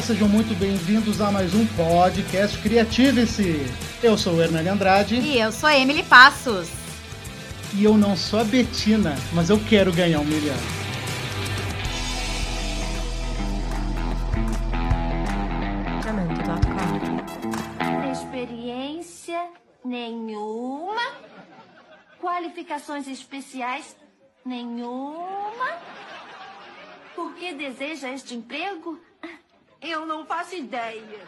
galera, sejam muito bem-vindos a mais um podcast Criative-se. Eu sou o Hernani Andrade. E eu sou a Emily Passos. E eu não sou a Betina, mas eu quero ganhar um milhão. Experiência nenhuma. Qualificações especiais nenhuma. Por que deseja este emprego? Eu não faço ideia.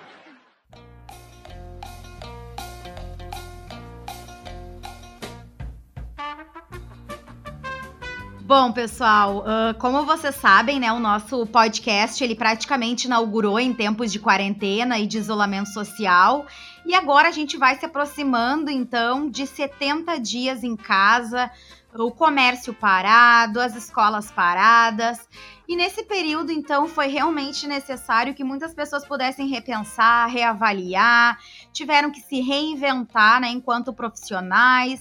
Bom, pessoal, uh, como vocês sabem, né, o nosso podcast ele praticamente inaugurou em tempos de quarentena e de isolamento social. E agora a gente vai se aproximando, então, de 70 dias em casa, o comércio parado, as escolas paradas. E nesse período, então, foi realmente necessário que muitas pessoas pudessem repensar, reavaliar, tiveram que se reinventar né, enquanto profissionais.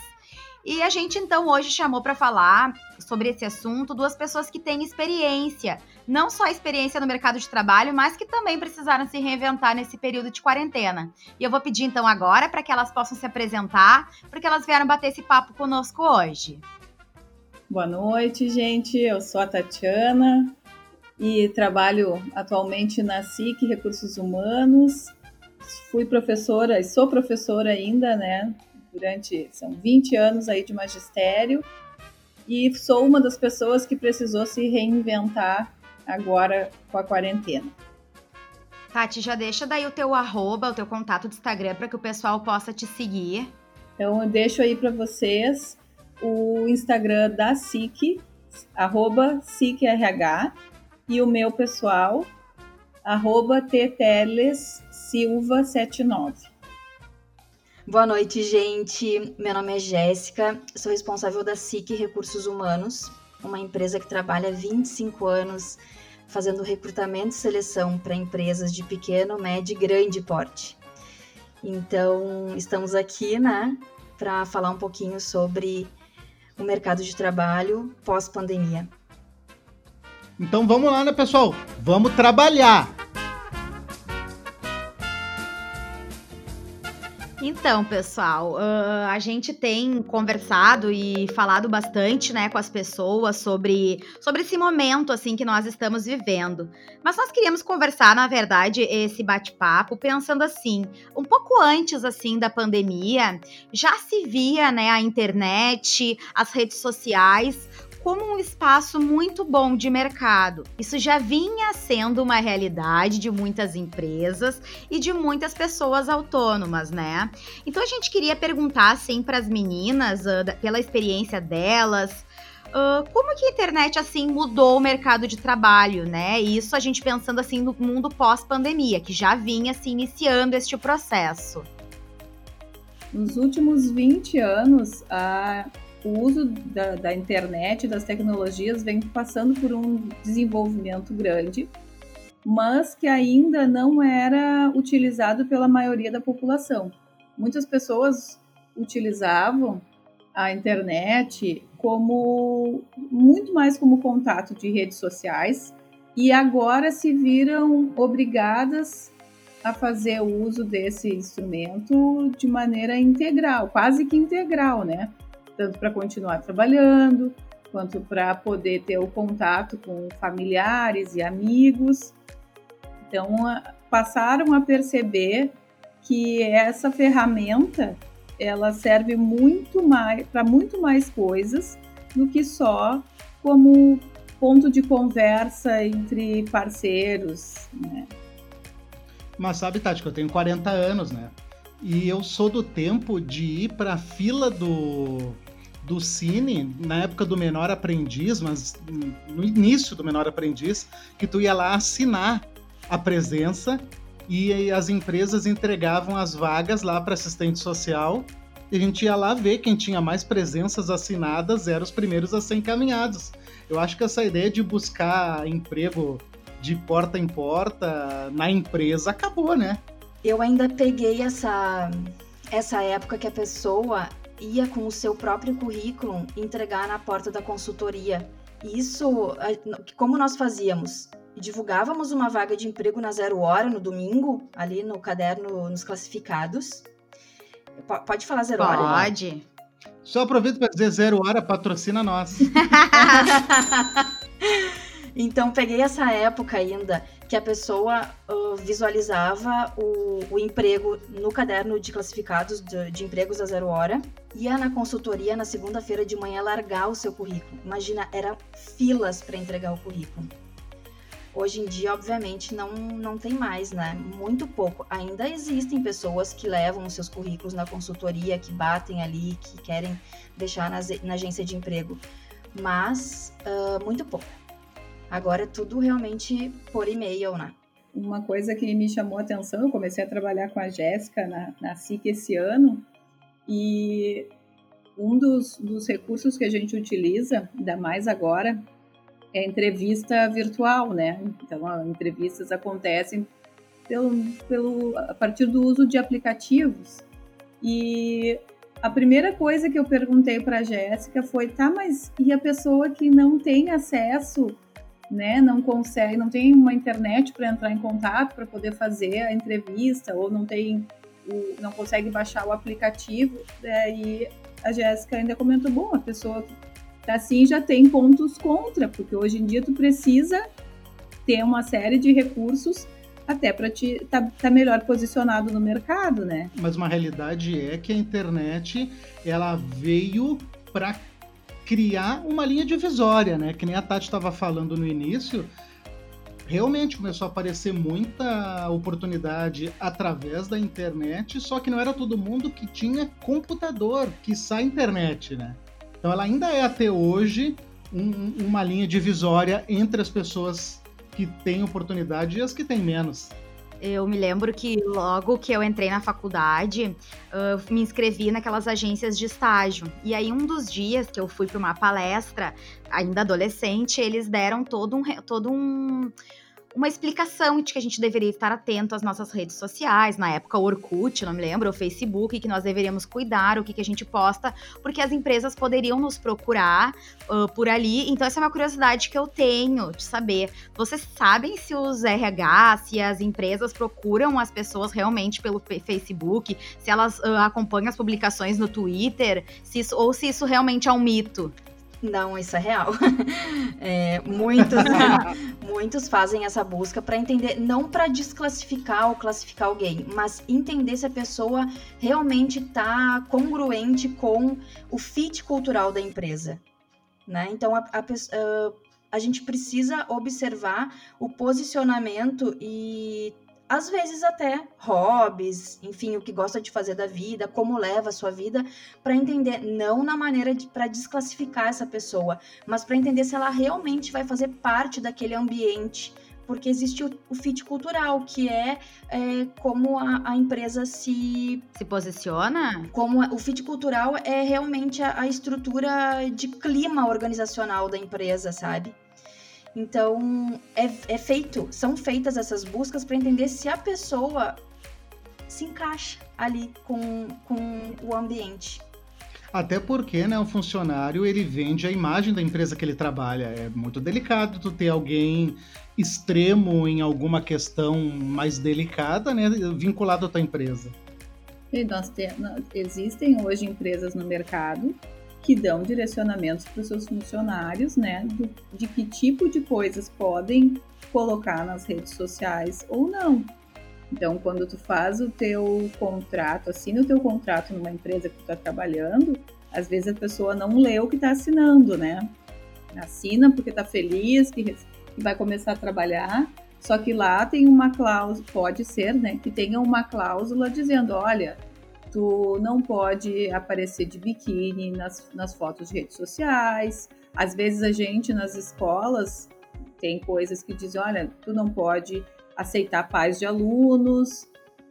E a gente, então, hoje chamou para falar sobre esse assunto duas pessoas que têm experiência, não só experiência no mercado de trabalho, mas que também precisaram se reinventar nesse período de quarentena. E eu vou pedir, então, agora para que elas possam se apresentar, porque elas vieram bater esse papo conosco hoje. Boa noite, gente. Eu sou a Tatiana e trabalho atualmente na SIC Recursos Humanos. Fui professora e sou professora ainda, né? Durante são 20 anos aí de magistério e sou uma das pessoas que precisou se reinventar agora com a quarentena. Tati, já deixa daí o teu arroba, o teu contato do Instagram para que o pessoal possa te seguir. Então eu deixo aí para vocês o Instagram da SIC, arroba SICRH, e o meu pessoal, arroba Silva79. Boa noite, gente. Meu nome é Jéssica, sou responsável da SIC Recursos Humanos, uma empresa que trabalha há 25 anos fazendo recrutamento e seleção para empresas de pequeno, médio e grande porte. Então, estamos aqui, né, para falar um pouquinho sobre o mercado de trabalho pós-pandemia. Então vamos lá, né, pessoal? Vamos trabalhar! Então, pessoal, uh, a gente tem conversado e falado bastante, né, com as pessoas sobre, sobre esse momento, assim, que nós estamos vivendo. Mas nós queríamos conversar, na verdade, esse bate-papo pensando assim, um pouco antes, assim, da pandemia, já se via, né, a internet, as redes sociais como um espaço muito bom de mercado. Isso já vinha sendo uma realidade de muitas empresas e de muitas pessoas autônomas, né? Então a gente queria perguntar assim para as meninas, uh, pela experiência delas, Uh, como que a internet assim mudou o mercado de trabalho, né? Isso a gente pensando assim no mundo pós-pandemia, que já vinha se iniciando este processo. Nos últimos 20 anos, a o uso da, da internet, das tecnologias, vem passando por um desenvolvimento grande, mas que ainda não era utilizado pela maioria da população. Muitas pessoas utilizavam a internet como muito mais como contato de redes sociais e agora se viram obrigadas a fazer o uso desse instrumento de maneira integral, quase que integral, né? Tanto para continuar trabalhando, quanto para poder ter o contato com familiares e amigos. Então, passaram a perceber que essa ferramenta ela serve muito mais para muito mais coisas do que só como ponto de conversa entre parceiros, né? Mas sabe, Tati, que eu tenho 40 anos, né? E eu sou do tempo de ir para a fila do, do Cine, na época do Menor Aprendiz, mas no início do Menor Aprendiz, que tu ia lá assinar a presença e as empresas entregavam as vagas lá para assistente social e a gente ia lá ver quem tinha mais presenças assinadas eram os primeiros a ser encaminhados. Eu acho que essa ideia de buscar emprego de porta em porta na empresa acabou, né? Eu ainda peguei essa, essa época que a pessoa ia com o seu próprio currículo entregar na porta da consultoria. Isso, como nós fazíamos? divulgávamos uma vaga de emprego na zero hora no domingo, ali no caderno, nos classificados. P pode falar zero pode. hora? Pode. Só aproveito para dizer zero hora, patrocina nós. então peguei essa época ainda que a pessoa uh, visualizava o, o, emprego no caderno de classificados de, de empregos a zero hora, ia na consultoria na segunda-feira de manhã largar o seu currículo. Imagina, eram filas para entregar o currículo. Hoje em dia, obviamente, não, não tem mais, né? Muito pouco. Ainda existem pessoas que levam os seus currículos na consultoria, que batem ali, que querem deixar na, na agência de emprego, mas uh, muito pouco. Agora é tudo realmente por e-mail, né? Uma coisa que me chamou a atenção, eu comecei a trabalhar com a Jéssica na, na SIC esse ano, e um dos, dos recursos que a gente utiliza, ainda mais agora, é entrevista virtual, né? Então, as entrevistas acontecem pelo, pelo, a partir do uso de aplicativos. E a primeira coisa que eu perguntei para a Jéssica foi: tá, mas e a pessoa que não tem acesso, né? Não consegue, não tem uma internet para entrar em contato para poder fazer a entrevista, ou não tem, o, não consegue baixar o aplicativo? Daí a Jéssica ainda comentou: bom, a pessoa assim já tem pontos contra, porque hoje em dia tu precisa ter uma série de recursos até para te estar tá, tá melhor posicionado no mercado, né? Mas uma realidade é que a internet ela veio para criar uma linha divisória, né? Que nem a Tati estava falando no início. Realmente começou a aparecer muita oportunidade através da internet, só que não era todo mundo que tinha computador, que sai internet, né? Então ela ainda é até hoje um, uma linha divisória entre as pessoas que têm oportunidade e as que têm menos. Eu me lembro que logo que eu entrei na faculdade, uh, me inscrevi naquelas agências de estágio. E aí, um dos dias que eu fui para uma palestra, ainda adolescente, eles deram todo um, todo um, uma explicação de que a gente deveria estar atento às nossas redes sociais, na época o Orkut, não me lembro, o Facebook, que nós deveríamos cuidar o que, que a gente posta, porque as empresas poderiam nos procurar uh, por ali. Então, essa é uma curiosidade que eu tenho de saber. Vocês sabem se os RH, se as empresas procuram as pessoas realmente pelo Facebook, se elas uh, acompanham as publicações no Twitter, se isso, ou se isso realmente é um mito? Não, isso é real. É, muitos, muitos fazem essa busca para entender, não para desclassificar ou classificar alguém, mas entender se a pessoa realmente está congruente com o fit cultural da empresa. Né? Então, a, a, a, a gente precisa observar o posicionamento e às vezes até hobbies, enfim, o que gosta de fazer da vida, como leva a sua vida, para entender não na maneira de para desclassificar essa pessoa, mas para entender se ela realmente vai fazer parte daquele ambiente, porque existe o, o fit cultural, que é, é como a, a, empresa se se posiciona. Como o fit cultural é realmente a, a estrutura de clima organizacional da empresa, sabe? Então, é, é feito, são feitas essas buscas para entender se a pessoa se encaixa ali com, com o ambiente. Até porque, né, o funcionário, ele vende a imagem da empresa que ele trabalha. É muito delicado tu ter alguém extremo em alguma questão mais delicada, né, vinculado à tua empresa. E nós temos, existem hoje empresas no mercado que dão direcionamentos para os seus funcionários, né, de que tipo de coisas podem colocar nas redes sociais ou não. Então, quando tu faz o teu contrato, assina o teu contrato numa empresa que tu está trabalhando, às vezes a pessoa não lê o que está assinando, né? Assina porque está feliz que, que vai começar a trabalhar, só que lá tem uma cláusula, pode ser, né, que tenha uma cláusula dizendo, olha, tu não pode aparecer de biquíni nas, nas fotos de redes sociais. Às vezes a gente nas escolas tem coisas que dizem, olha, tu não pode aceitar pais de alunos,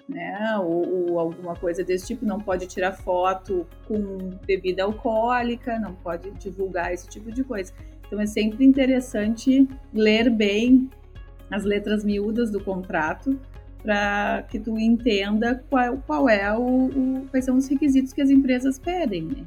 né? Ou, ou, alguma coisa desse tipo, não pode tirar foto com bebida alcoólica, não pode divulgar esse tipo de coisa. Então é sempre interessante ler bem as letras miúdas do contrato para que tu entenda qual, qual é o, o, quais são os requisitos que as empresas pedem, né?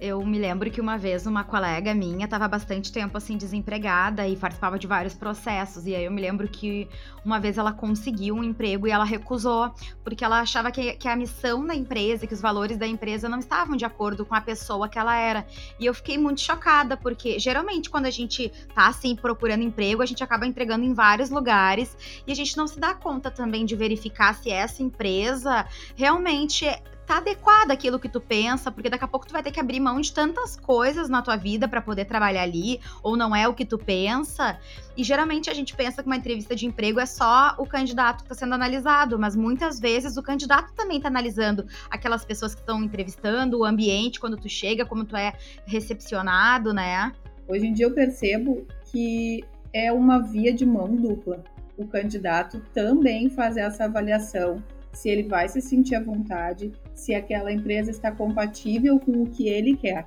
Eu me lembro que uma vez uma colega minha estava bastante tempo assim desempregada e participava de vários processos. E aí eu me lembro que uma vez ela conseguiu um emprego e ela recusou, porque ela achava que, que a missão da empresa, que os valores da empresa não estavam de acordo com a pessoa que ela era. E eu fiquei muito chocada, porque geralmente quando a gente tá assim procurando emprego, a gente acaba entregando em vários lugares e a gente não se dá conta também de verificar se essa empresa realmente tá adequada aquilo que tu pensa, porque daqui a pouco tu vai ter que abrir mão de tantas coisas na tua vida para poder trabalhar ali, ou não é o que tu pensa. E geralmente a gente pensa que uma entrevista de emprego é só o candidato que está sendo analisado, mas muitas vezes o candidato também está analisando aquelas pessoas que estão entrevistando, o ambiente quando tu chega, como tu é recepcionado, né? Hoje em dia eu percebo que é uma via de mão dupla. O candidato também faz essa avaliação se ele vai se sentir à vontade, se aquela empresa está compatível com o que ele quer.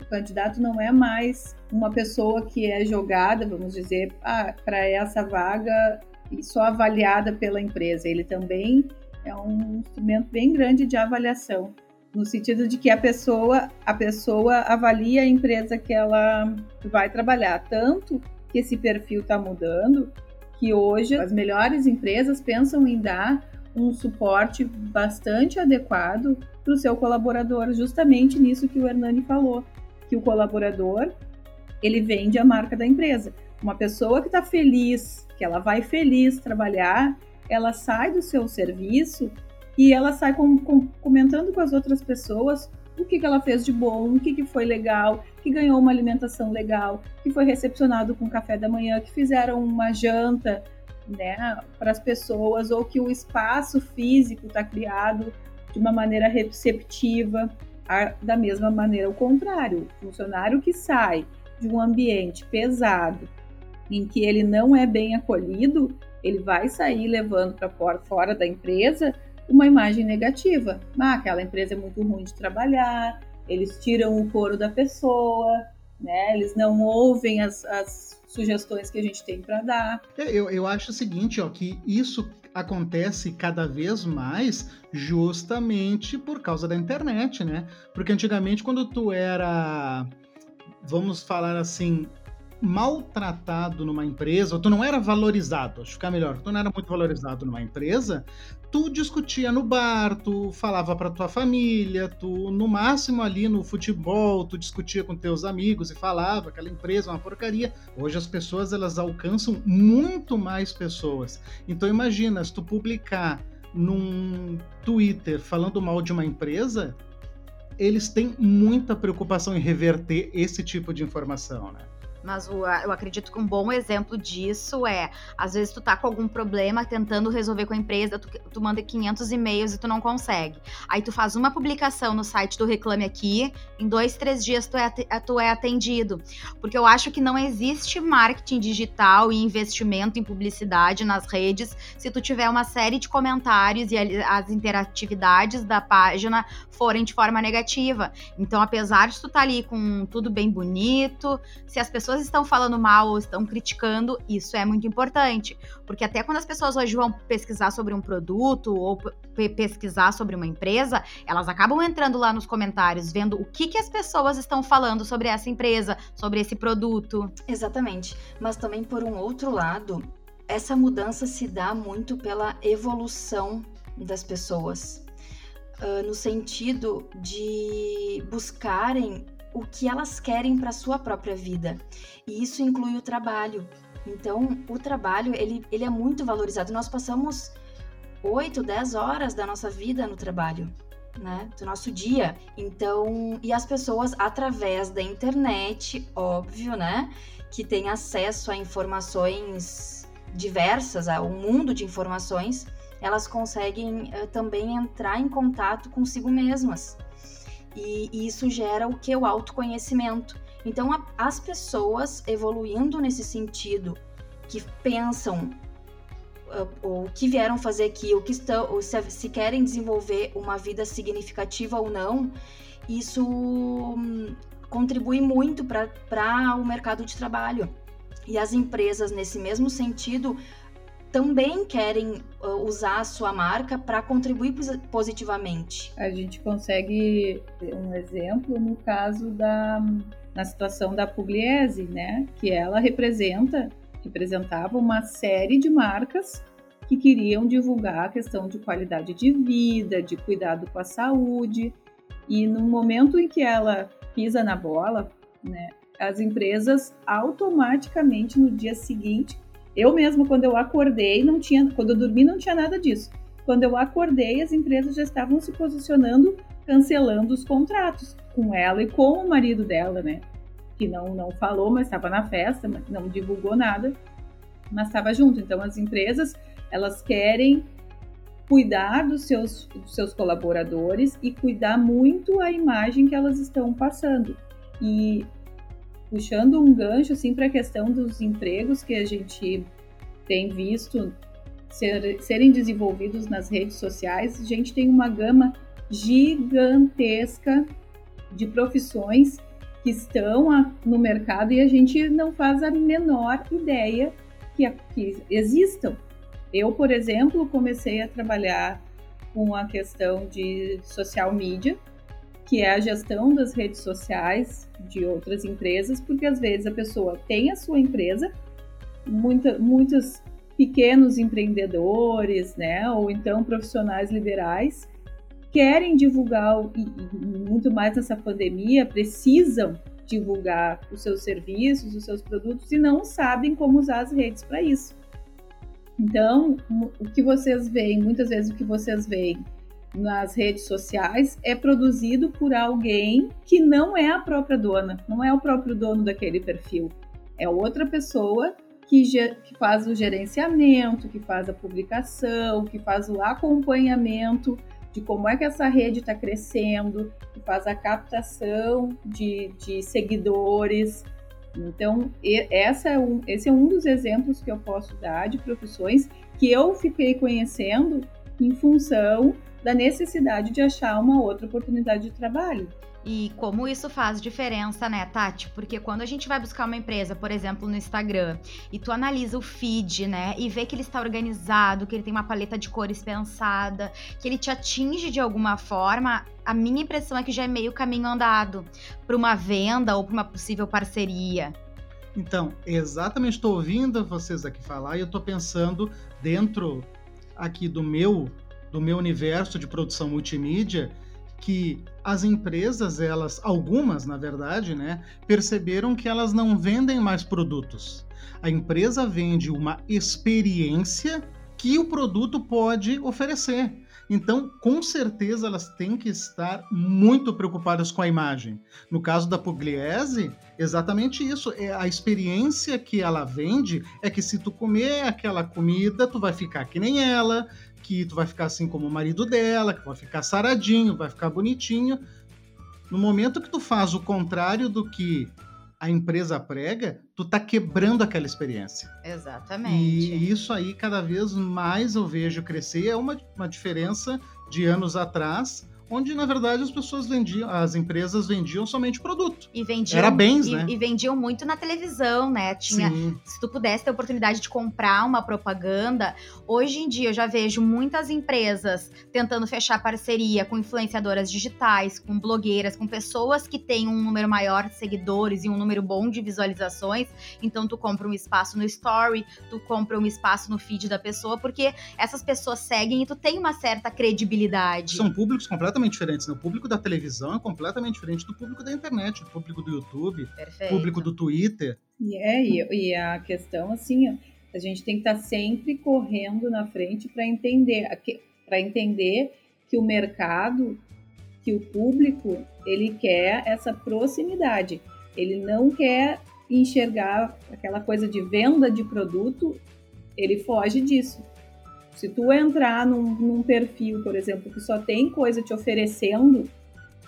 O candidato não é mais uma pessoa que é jogada, vamos dizer, ah, para essa vaga e só avaliada pela empresa. Ele também é um instrumento bem grande de avaliação, no sentido de que a pessoa, a pessoa avalia a empresa que ela vai trabalhar, tanto que esse perfil está mudando, que hoje as melhores empresas pensam em dar um suporte bastante adequado para o seu colaborador, justamente nisso que o Hernani falou, que o colaborador ele vende a marca da empresa. Uma pessoa que está feliz, que ela vai feliz trabalhar, ela sai do seu serviço e ela sai com, com, comentando com as outras pessoas o que, que ela fez de bom, o que, que foi legal, que ganhou uma alimentação legal, que foi recepcionado com café da manhã, que fizeram uma janta, né, para as pessoas, ou que o espaço físico está criado de uma maneira receptiva, da mesma maneira o contrário, o funcionário que sai de um ambiente pesado, em que ele não é bem acolhido, ele vai sair levando para fora da empresa uma imagem negativa. Ah, aquela empresa é muito ruim de trabalhar, eles tiram o couro da pessoa, né? Eles não ouvem as, as sugestões que a gente tem para dar. É, eu, eu acho o seguinte, ó, que isso acontece cada vez mais justamente por causa da internet, né? Porque antigamente quando tu era, vamos falar assim, maltratado numa empresa, ou tu não era valorizado, acho que ficar melhor, tu não era muito valorizado numa empresa, tu discutia no bar, tu falava para tua família, tu no máximo ali no futebol, tu discutia com teus amigos e falava aquela empresa é uma porcaria. Hoje as pessoas elas alcançam muito mais pessoas. Então imagina, se tu publicar num Twitter falando mal de uma empresa, eles têm muita preocupação em reverter esse tipo de informação, né? Mas o, eu acredito que um bom exemplo disso é, às vezes tu tá com algum problema tentando resolver com a empresa, tu, tu manda 500 e-mails e tu não consegue. Aí tu faz uma publicação no site do Reclame Aqui, em dois, três dias tu é, tu é atendido. Porque eu acho que não existe marketing digital e investimento em publicidade nas redes se tu tiver uma série de comentários e as interatividades da página forem de forma negativa. Então, apesar de tu estar tá ali com tudo bem bonito, se as pessoas pessoas estão falando mal ou estão criticando, isso é muito importante. Porque até quando as pessoas hoje vão pesquisar sobre um produto ou pesquisar sobre uma empresa, elas acabam entrando lá nos comentários, vendo o que, que as pessoas estão falando sobre essa empresa, sobre esse produto. Exatamente. Mas também, por um outro lado, essa mudança se dá muito pela evolução das pessoas. Uh, no sentido de buscarem o que elas querem para sua própria vida. E isso inclui o trabalho. Então, o trabalho, ele, ele é muito valorizado. Nós passamos 8, 10 horas da nossa vida no trabalho, né? Do nosso dia. Então, e as pessoas, através da internet, óbvio, né? Que tem acesso a informações diversas, a um mundo de informações, elas conseguem uh, também entrar em contato consigo mesmas. E, e isso gera o que? O autoconhecimento. Então, a, as pessoas evoluindo nesse sentido, que pensam uh, o que vieram fazer aqui, o que estão, se, se querem desenvolver uma vida significativa ou não, isso hum, contribui muito para o mercado de trabalho. E as empresas, nesse mesmo sentido, também querem uh, usar a sua marca para contribuir positivamente. A gente consegue um exemplo no caso da na situação da Pugliese, né, que ela representa representava uma série de marcas que queriam divulgar a questão de qualidade de vida, de cuidado com a saúde. E no momento em que ela pisa na bola, né, as empresas automaticamente no dia seguinte eu mesma, quando eu acordei, não tinha, quando eu dormi, não tinha nada disso. Quando eu acordei, as empresas já estavam se posicionando, cancelando os contratos com ela e com o marido dela, né? Que não, não falou, mas estava na festa, não divulgou nada, mas estava junto. Então, as empresas, elas querem cuidar dos seus, dos seus colaboradores e cuidar muito a imagem que elas estão passando. E puxando um gancho assim para a questão dos empregos que a gente tem visto ser, serem desenvolvidos nas redes sociais, a gente tem uma gama gigantesca de profissões que estão no mercado e a gente não faz a menor ideia que, que existam. Eu, por exemplo, comecei a trabalhar com a questão de social media que é a gestão das redes sociais de outras empresas, porque às vezes a pessoa tem a sua empresa, muita, muitos pequenos empreendedores, né, ou então profissionais liberais, querem divulgar, e, muito mais nessa pandemia, precisam divulgar os seus serviços, os seus produtos e não sabem como usar as redes para isso. Então, o que vocês veem, muitas vezes o que vocês veem nas redes sociais é produzido por alguém que não é a própria dona, não é o próprio dono daquele perfil. É outra pessoa que, que faz o gerenciamento, que faz a publicação, que faz o acompanhamento de como é que essa rede está crescendo, que faz a captação de, de seguidores. Então, essa é um, esse é um dos exemplos que eu posso dar de profissões que eu fiquei conhecendo em função da necessidade de achar uma outra oportunidade de trabalho. E como isso faz diferença, né, Tati? Porque quando a gente vai buscar uma empresa, por exemplo, no Instagram, e tu analisa o feed, né, e vê que ele está organizado, que ele tem uma paleta de cores pensada, que ele te atinge de alguma forma, a minha impressão é que já é meio caminho andado para uma venda ou para uma possível parceria. Então, exatamente estou ouvindo vocês aqui falar e eu estou pensando dentro aqui do meu do meu universo de produção multimídia que as empresas, elas, algumas na verdade, né, perceberam que elas não vendem mais produtos. A empresa vende uma experiência que o produto pode oferecer. Então, com certeza, elas têm que estar muito preocupadas com a imagem. No caso da Pugliese, exatamente isso. É a experiência que ela vende é que se tu comer aquela comida, tu vai ficar que nem ela, que tu vai ficar assim como o marido dela, que vai ficar saradinho, vai ficar bonitinho. No momento que tu faz o contrário do que a empresa prega, tu tá quebrando aquela experiência. Exatamente. E isso aí, cada vez mais eu vejo crescer. É uma, uma diferença de anos atrás, onde na verdade as pessoas vendiam, as empresas vendiam somente produto. E vendiam, Era bens, e, né? E vendiam muito na televisão, né? Tinha, Sim. se tu pudesse ter a oportunidade de comprar uma propaganda, hoje em dia eu já vejo muitas empresas tentando fechar parceria com influenciadoras digitais, com blogueiras, com pessoas que têm um número maior de seguidores e um número bom de visualizações. Então tu compra um espaço no story, tu compra um espaço no feed da pessoa, porque essas pessoas seguem e tu tem uma certa credibilidade. São públicos completamente diferentes. Né? O público da televisão é completamente diferente do público da internet, do público do YouTube, Perfeito. público do Twitter. E é, e, e a questão assim, a gente tem que estar sempre correndo na frente para entender, para entender que o mercado, que o público, ele quer essa proximidade. Ele não quer enxergar aquela coisa de venda de produto, ele foge disso. Se tu entrar num, num, perfil, por exemplo, que só tem coisa te oferecendo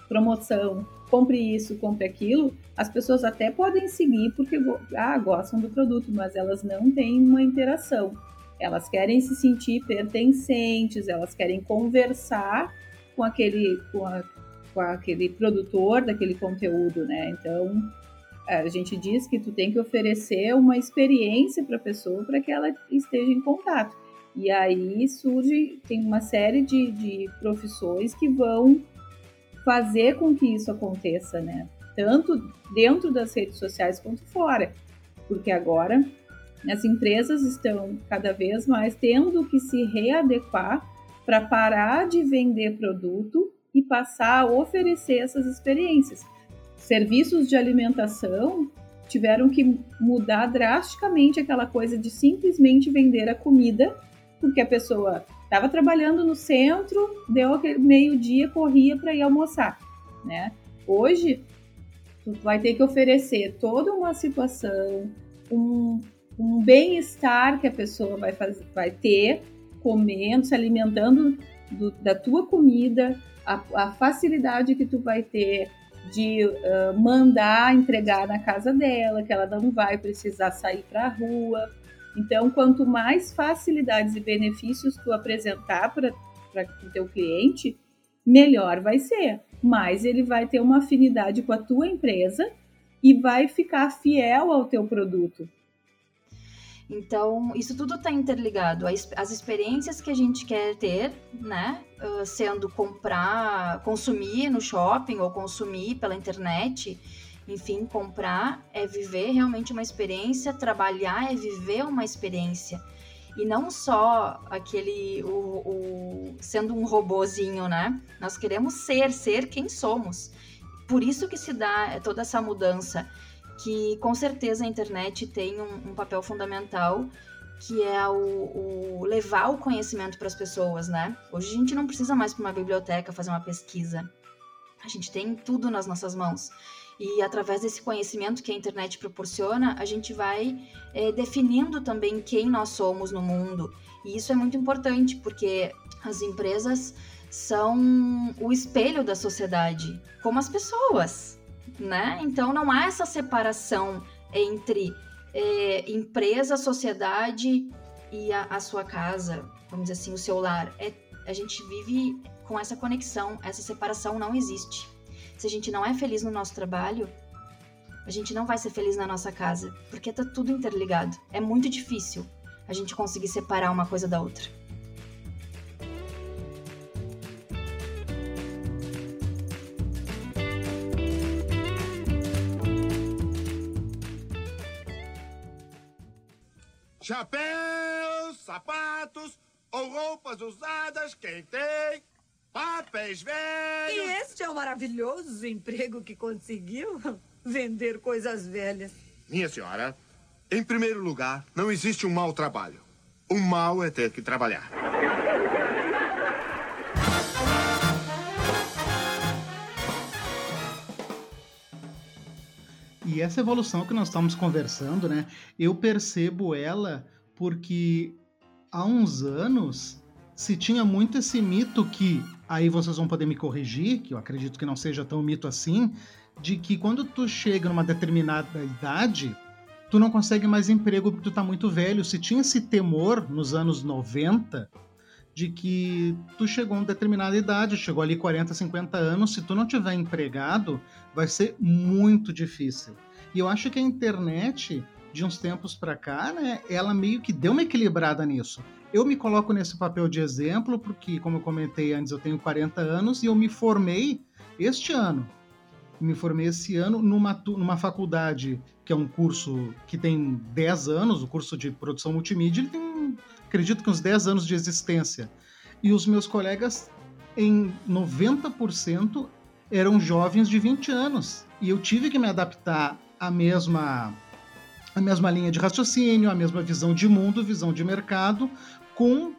promoção, compre isso, compre aquilo, as pessoas até podem seguir porque ah, gostam do produto, mas elas não têm uma interação. Elas querem se sentir pertencentes, elas querem conversar com aquele, com, a, com aquele produtor daquele conteúdo, né? Então, a gente diz que tu tem que oferecer uma experiência para a pessoa para que ela esteja em contato. E aí surge, tem uma série de, de profissões que vão fazer com que isso aconteça, né? Tanto dentro das redes sociais quanto fora. Porque agora as empresas estão cada vez mais tendo que se readequar para parar de vender produto e passar a oferecer essas experiências. Serviços de alimentação tiveram que mudar drasticamente aquela coisa de simplesmente vender a comida, porque a pessoa estava trabalhando no centro, deu meio-dia, corria para ir almoçar, né? Hoje, tu vai ter que oferecer toda uma situação, um, um bem-estar que a pessoa vai, fazer, vai ter comendo, se alimentando do, da tua comida, a, a, facilidade que tu vai ter de uh, mandar entregar na casa dela, que ela não vai precisar sair para a rua. Então, quanto mais facilidades e benefícios tu apresentar para o teu cliente, melhor vai ser. Mais ele vai ter uma afinidade com a tua empresa e vai ficar fiel ao teu produto. Então, isso tudo está interligado. As experiências que a gente quer ter, né? Sendo comprar, consumir no shopping ou consumir pela internet, enfim, comprar é viver realmente uma experiência, trabalhar é viver uma experiência. E não só aquele, o, o, sendo um robozinho, né? Nós queremos ser, ser quem somos. Por isso que se dá toda essa mudança que com certeza a internet tem um, um papel fundamental que é o, o levar o conhecimento para as pessoas, né? Hoje a gente não precisa mais para uma biblioteca fazer uma pesquisa. A gente tem tudo nas nossas mãos. E através desse conhecimento que a internet proporciona, a gente vai é, definindo também quem nós somos no mundo. E isso é muito importante, porque as empresas são o espelho da sociedade, como as pessoas né? Então não há essa separação entre é, empresa, sociedade e a, a, sua casa, vamos dizer assim, o seu lar. É, a gente vive com essa conexão, essa separação não existe. Se a gente não é feliz no nosso trabalho, a gente não vai ser feliz na nossa casa, porque tá tudo interligado. É muito difícil a gente conseguir separar uma coisa da outra. Chapéus, sapatos ou roupas usadas, quem tem? Papéis velhos. E este é o maravilhoso emprego que conseguiu vender coisas velhas. Minha senhora, em primeiro lugar, não existe um mau trabalho. O mal é ter que trabalhar. E essa evolução que nós estamos conversando, né? Eu percebo ela porque há uns anos se tinha muito esse mito que, aí vocês vão poder me corrigir, que eu acredito que não seja tão mito assim, de que quando tu chega numa determinada idade, tu não consegue mais emprego porque tu tá muito velho. Se tinha esse temor nos anos 90 de que tu chegou a uma determinada idade, chegou ali 40, 50 anos, se tu não tiver empregado, vai ser muito difícil. E eu acho que a internet, de uns tempos para cá, né, ela meio que deu uma equilibrada nisso. Eu me coloco nesse papel de exemplo porque, como eu comentei antes, eu tenho 40 anos e eu me formei este ano. Me formei esse ano numa, numa faculdade que é um curso que tem 10 anos, o curso de produção multimídia, ele tem, acredito que uns 10 anos de existência. E os meus colegas, em 90%, eram jovens de 20 anos. E eu tive que me adaptar à mesma a mesma linha de raciocínio, a mesma visão de mundo, visão de mercado, com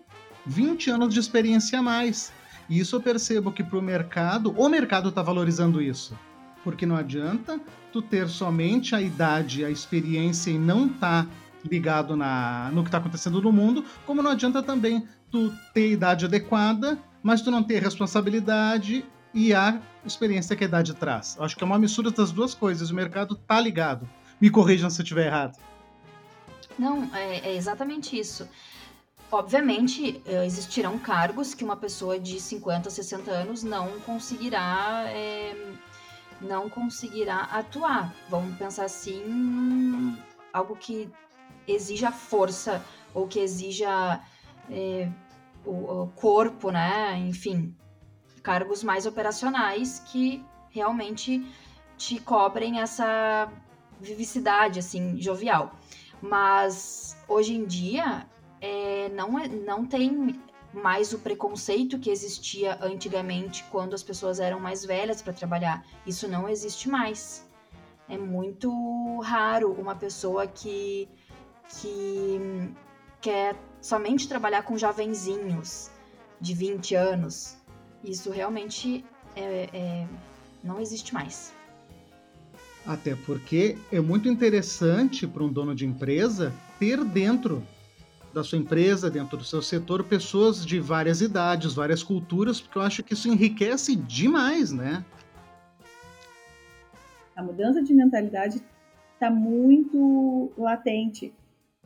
20 anos de experiência a mais. E isso eu percebo que para o mercado, o mercado está valorizando isso. Porque não adianta tu ter somente a idade, a experiência e não tá ligado na, no que está acontecendo no mundo, como não adianta também tu ter idade adequada, mas tu não ter responsabilidade e a experiência que a idade traz. Eu acho que é uma mistura das duas coisas. O mercado tá ligado. Me corrijam se eu estiver errado. Não, é, é exatamente isso. Obviamente, eh, existirão cargos que uma pessoa de 50, 60 anos não conseguirá é, não conseguirá atuar. Vamos pensar assim, algo que exija força ou que exija é, o, o corpo, né? Enfim, cargos mais operacionais que realmente te cobrem essa vivicidade, assim, jovial. Mas hoje em dia é, não, é, não tem mais o preconceito que existia antigamente quando as pessoas eram mais velhas para trabalhar. Isso não existe mais. É muito raro uma pessoa que, que quer somente trabalhar com jovenzinhos de 20 anos. Isso realmente é, é, não existe mais. Até porque é muito interessante para um dono de empresa ter dentro da sua empresa, dentro do seu setor, pessoas de várias idades, várias culturas, porque eu acho que isso enriquece demais, né? A mudança de mentalidade está muito latente,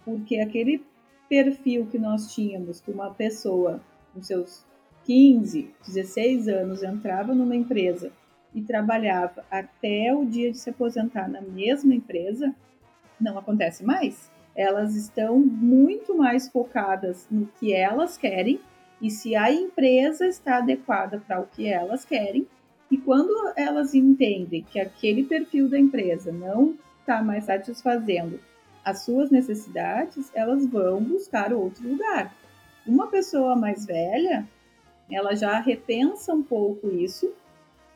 porque aquele perfil que nós tínhamos, que uma pessoa com seus 15, 16 anos entrava numa empresa e trabalhava até o dia de se aposentar na mesma empresa, não acontece mais elas estão muito mais focadas no que elas querem e se a empresa está adequada para o que elas querem. E quando elas entendem que aquele perfil da empresa não está mais satisfazendo as suas necessidades, elas vão buscar outro lugar. Uma pessoa mais velha, ela já repensa um pouco isso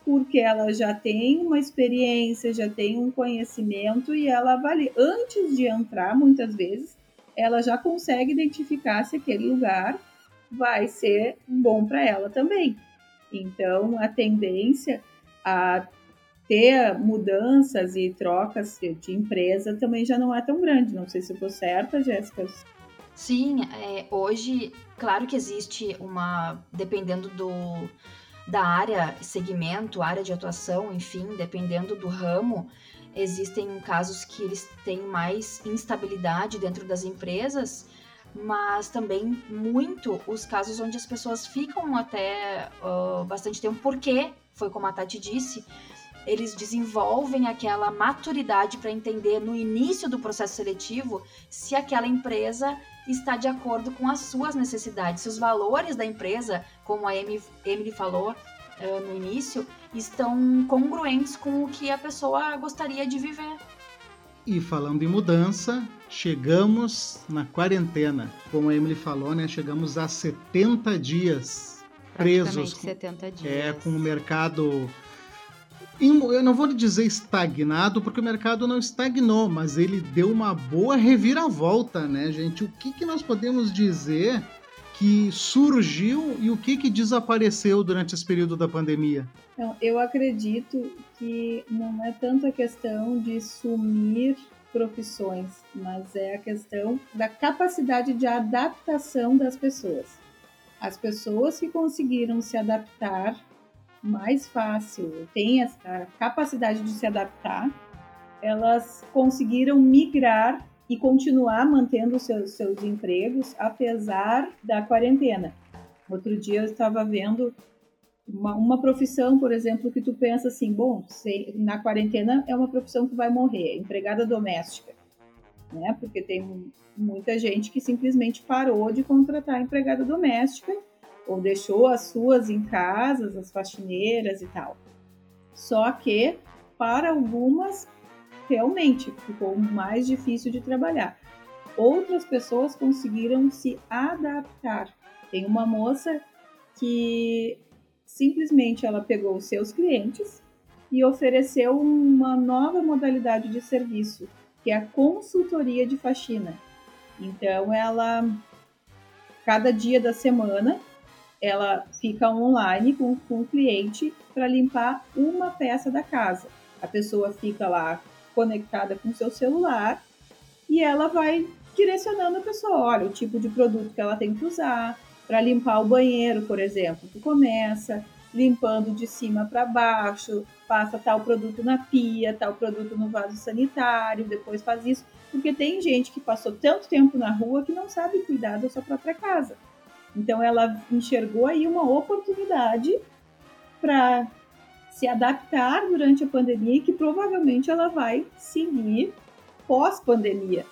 porque ela já tem uma experiência, já tem um conhecimento e ela avalia. Antes de entrar, muitas vezes, ela já consegue identificar se aquele lugar vai ser bom para ela também. Então, a tendência a ter mudanças e trocas de empresa também já não é tão grande. Não sei se eu estou certa, Jéssica. Sim, é, hoje, claro que existe uma. Dependendo do da área, segmento, área de atuação, enfim, dependendo do ramo, existem casos que eles têm mais instabilidade dentro das empresas, mas também muito os casos onde as pessoas ficam até uh, bastante tempo, porque, foi como a Tati disse, eles desenvolvem aquela maturidade para entender no início do processo seletivo se aquela empresa está de acordo com as suas necessidades, se os valores da empresa, como a Emily falou uh, no início, estão congruentes com o que a pessoa gostaria de viver. E falando em mudança, chegamos na quarentena. Como a Emily falou, né? Chegamos a 70 dias presos. 70 dias. É, com o mercado eu não vou dizer estagnado, porque o mercado não estagnou, mas ele deu uma boa reviravolta, né, gente? O que, que nós podemos dizer que surgiu e o que, que desapareceu durante esse período da pandemia? Então, eu acredito que não é tanto a questão de sumir profissões, mas é a questão da capacidade de adaptação das pessoas. As pessoas que conseguiram se adaptar mais fácil, têm a capacidade de se adaptar, elas conseguiram migrar e continuar mantendo seus, seus empregos apesar da quarentena. Outro dia eu estava vendo uma, uma profissão, por exemplo, que tu pensa assim, bom, se, na quarentena é uma profissão que vai morrer, empregada doméstica, né? Porque tem muita gente que simplesmente parou de contratar empregada doméstica ou deixou as suas em casas, as faxineiras e tal. Só que para algumas realmente ficou mais difícil de trabalhar. Outras pessoas conseguiram se adaptar. Tem uma moça que simplesmente ela pegou os seus clientes e ofereceu uma nova modalidade de serviço, que é a consultoria de faxina. Então ela cada dia da semana ela fica online com, com o cliente para limpar uma peça da casa. A pessoa fica lá conectada com seu celular e ela vai direcionando a pessoa, olha, o tipo de produto que ela tem que usar para limpar o banheiro, por exemplo. Tu começa limpando de cima para baixo, passa tal produto na pia, tal produto no vaso sanitário, depois faz isso, porque tem gente que passou tanto tempo na rua que não sabe cuidar da sua própria casa. Então ela enxergou aí uma oportunidade para se adaptar durante a pandemia e que provavelmente ela vai seguir pós-pandemia.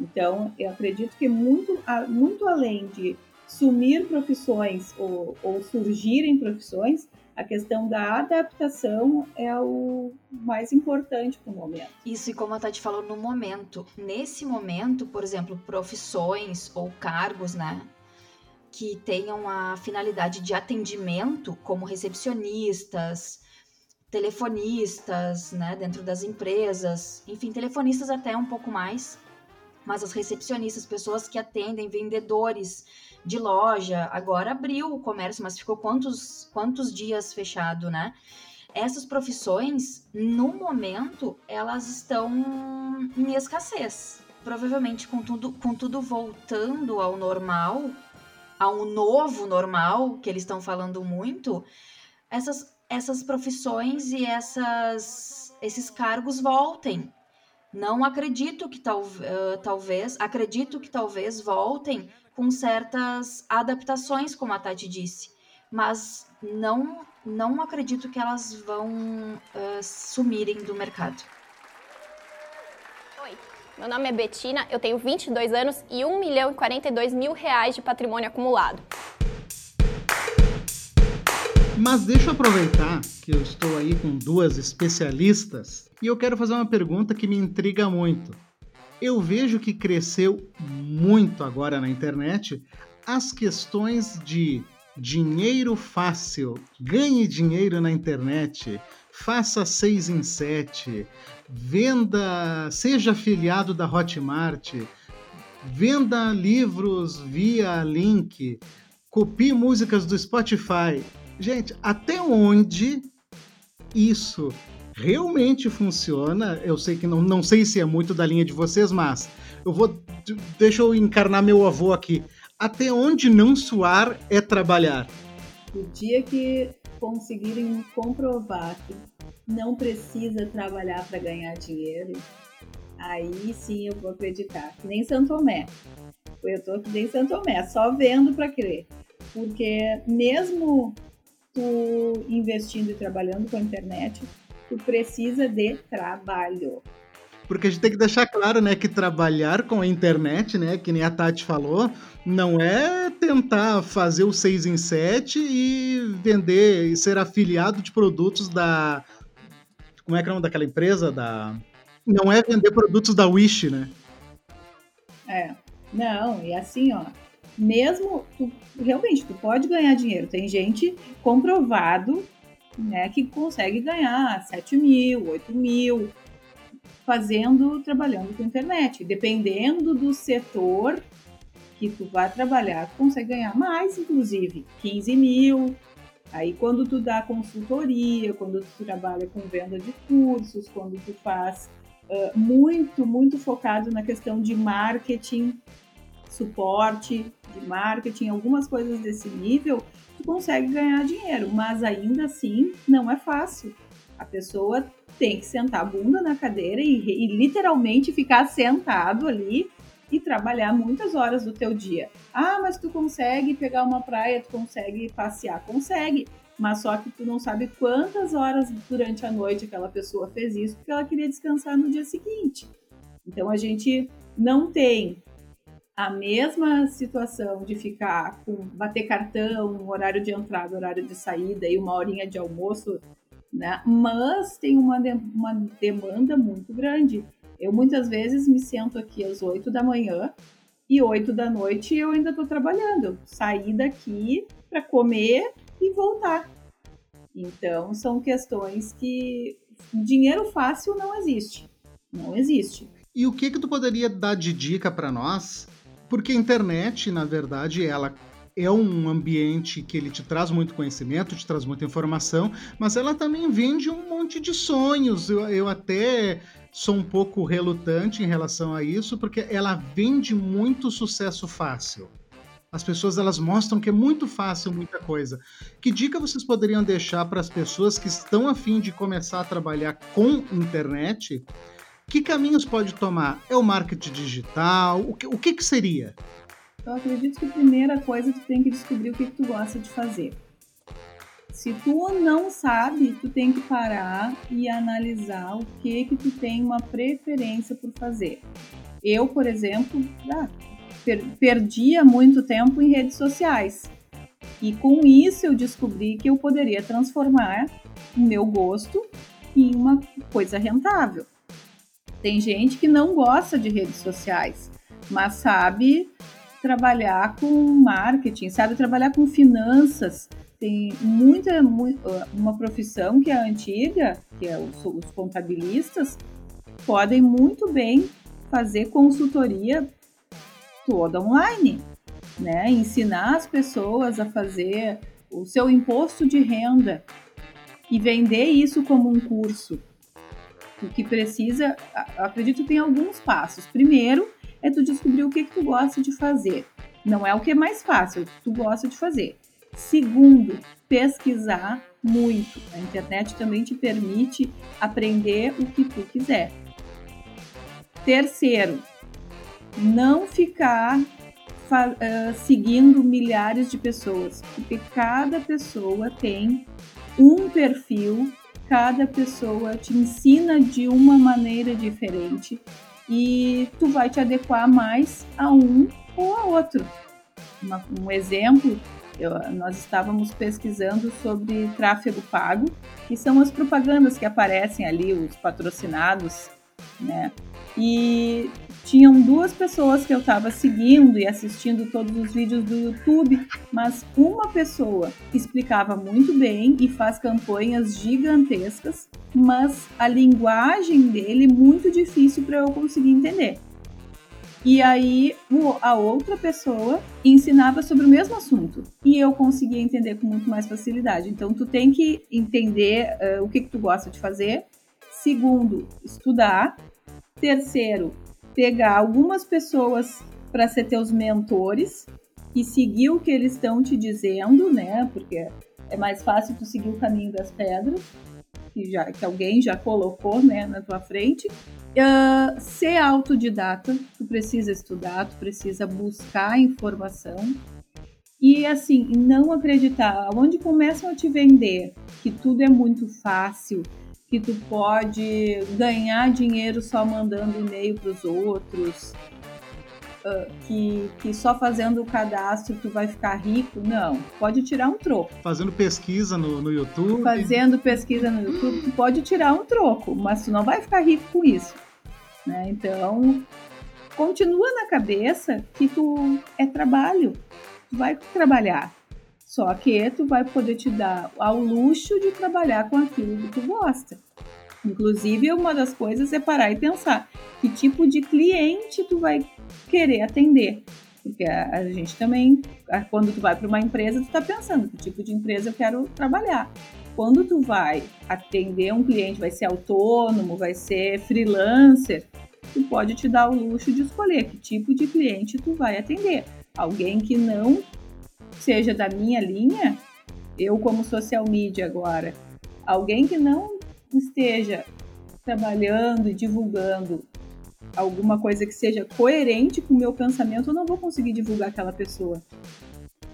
Então, eu acredito que muito, muito além de sumir profissões ou, ou surgirem profissões, a questão da adaptação é o mais importante para o momento. Isso, e como a Tati falou, no momento. Nesse momento, por exemplo, profissões ou cargos, né? Que tenham a finalidade de atendimento, como recepcionistas, telefonistas, né, dentro das empresas, enfim, telefonistas até um pouco mais, mas as recepcionistas, pessoas que atendem, vendedores, de loja. Agora abriu o comércio, mas ficou quantos, quantos dias fechado, né? Essas profissões, no momento, elas estão em escassez. Provavelmente com tudo, com tudo voltando ao normal, ao novo normal, que eles estão falando muito, essas, essas profissões e essas, esses cargos voltem. Não acredito que tal, uh, talvez, acredito que talvez voltem com certas adaptações, como a Tati disse, mas não, não acredito que elas vão uh, sumirem do mercado. Oi, meu nome é Betina, eu tenho 22 anos e 1 milhão e 42 mil reais de patrimônio acumulado. Mas deixa eu aproveitar que eu estou aí com duas especialistas e eu quero fazer uma pergunta que me intriga muito eu vejo que cresceu muito agora na internet as questões de dinheiro fácil, ganhe dinheiro na internet, faça seis em sete, venda, seja afiliado da Hotmart, venda livros via link, copie músicas do Spotify. Gente, até onde isso realmente funciona. Eu sei que não, não sei se é muito da linha de vocês, mas eu vou. Deixa eu encarnar meu avô aqui. Até onde não suar é trabalhar. O dia que conseguirem comprovar que não precisa trabalhar para ganhar dinheiro, aí sim eu vou acreditar. Que nem Santo Tomé. Eu tô que nem Santo Tomé, só vendo para crer. Porque mesmo tu investindo e trabalhando com a internet, tu precisa de trabalho. Porque a gente tem que deixar claro, né, que trabalhar com a internet, né, que nem a Tati falou, não é tentar fazer o 6 em 7 e vender e ser afiliado de produtos da como é que é o nome daquela empresa da não é vender produtos da Wish, né? É. Não, e assim, ó, mesmo tu, realmente tu pode ganhar dinheiro. Tem gente comprovado né, que consegue ganhar 7 mil, 8 mil, fazendo, trabalhando com internet. Dependendo do setor que tu vai trabalhar, tu consegue ganhar mais, inclusive, 15 mil. Aí quando tu dá consultoria, quando tu trabalha com venda de cursos, quando tu faz uh, muito, muito focado na questão de marketing, suporte de marketing, algumas coisas desse nível, tu consegue ganhar dinheiro, mas ainda assim não é fácil. A pessoa tem que sentar a bunda na cadeira e, e literalmente ficar sentado ali e trabalhar muitas horas do teu dia. Ah, mas tu consegue pegar uma praia, tu consegue passear, consegue, mas só que tu não sabe quantas horas durante a noite aquela pessoa fez isso porque ela queria descansar no dia seguinte. Então a gente não tem a mesma situação de ficar com bater cartão, horário de entrada, horário de saída e uma horinha de almoço, né? Mas tem uma, de, uma demanda muito grande. Eu muitas vezes me sento aqui às 8 da manhã e 8 da noite eu ainda estou trabalhando. Sair daqui para comer e voltar. Então são questões que dinheiro fácil não existe. Não existe. E o que que tu poderia dar de dica para nós porque a internet, na verdade, ela é um ambiente que ele te traz muito conhecimento, te traz muita informação, mas ela também vende um monte de sonhos. Eu, eu até sou um pouco relutante em relação a isso, porque ela vende muito sucesso fácil. As pessoas elas mostram que é muito fácil muita coisa. Que dica vocês poderiam deixar para as pessoas que estão a fim de começar a trabalhar com internet que caminhos pode tomar? É o marketing digital? O que, o que, que seria? Eu acredito que a primeira coisa tu tem que descobrir o que, que tu gosta de fazer. Se tu não sabe, tu tem que parar e analisar o que que tu tem uma preferência por fazer. Eu, por exemplo, ah, per perdia muito tempo em redes sociais. E com isso eu descobri que eu poderia transformar o meu gosto em uma coisa rentável. Tem gente que não gosta de redes sociais, mas sabe trabalhar com marketing, sabe trabalhar com finanças. Tem muita uma profissão que é antiga, que é os, os contabilistas, podem muito bem fazer consultoria toda online, né? Ensinar as pessoas a fazer o seu imposto de renda e vender isso como um curso. O que precisa, acredito que tem alguns passos. Primeiro, é tu descobrir o que, que tu gosta de fazer. Não é o que é mais fácil, é o que tu gosta de fazer. Segundo, pesquisar muito. A internet também te permite aprender o que tu quiser. Terceiro, não ficar uh, seguindo milhares de pessoas, porque cada pessoa tem um perfil, cada pessoa te ensina de uma maneira diferente e tu vai te adequar mais a um ou a outro. Uma, um exemplo, eu, nós estávamos pesquisando sobre tráfego pago, que são as propagandas que aparecem ali, os patrocinados, né? E tinham duas pessoas que eu estava seguindo e assistindo todos os vídeos do YouTube, mas uma pessoa explicava muito bem e faz campanhas gigantescas, mas a linguagem dele muito difícil para eu conseguir entender. E aí a outra pessoa ensinava sobre o mesmo assunto e eu conseguia entender com muito mais facilidade. Então tu tem que entender uh, o que, que tu gosta de fazer. Segundo, estudar. Terceiro, pegar algumas pessoas para ser teus mentores e seguir o que eles estão te dizendo, né? Porque é mais fácil tu seguir o caminho das pedras que, já, que alguém já colocou né, na tua frente. Uh, ser autodidata, tu precisa estudar, tu precisa buscar informação. E assim, não acreditar, onde começam a te vender que tudo é muito fácil, que tu pode ganhar dinheiro só mandando e-mail para os outros, uh, que, que só fazendo o cadastro tu vai ficar rico. Não, pode tirar um troco. Fazendo pesquisa no, no YouTube. Fazendo pesquisa no YouTube, tu pode tirar um troco, mas tu não vai ficar rico com isso. Né? Então, continua na cabeça que tu é trabalho, tu vai trabalhar. Só que tu vai poder te dar ao luxo de trabalhar com aquilo que tu gosta. Inclusive, uma das coisas é parar e pensar que tipo de cliente tu vai querer atender. Porque a, a gente também, quando tu vai para uma empresa, tu está pensando que tipo de empresa eu quero trabalhar. Quando tu vai atender um cliente, vai ser autônomo, vai ser freelancer, tu pode te dar o luxo de escolher que tipo de cliente tu vai atender. Alguém que não seja da minha linha, eu como social media agora, alguém que não esteja trabalhando e divulgando alguma coisa que seja coerente com o meu pensamento, eu não vou conseguir divulgar aquela pessoa.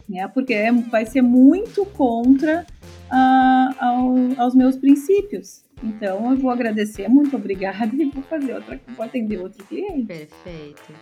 Né? Porque é, vai ser muito contra uh, ao, aos meus princípios. Então eu vou agradecer, muito obrigada e vou fazer outra, vou atender outro cliente. Perfeito.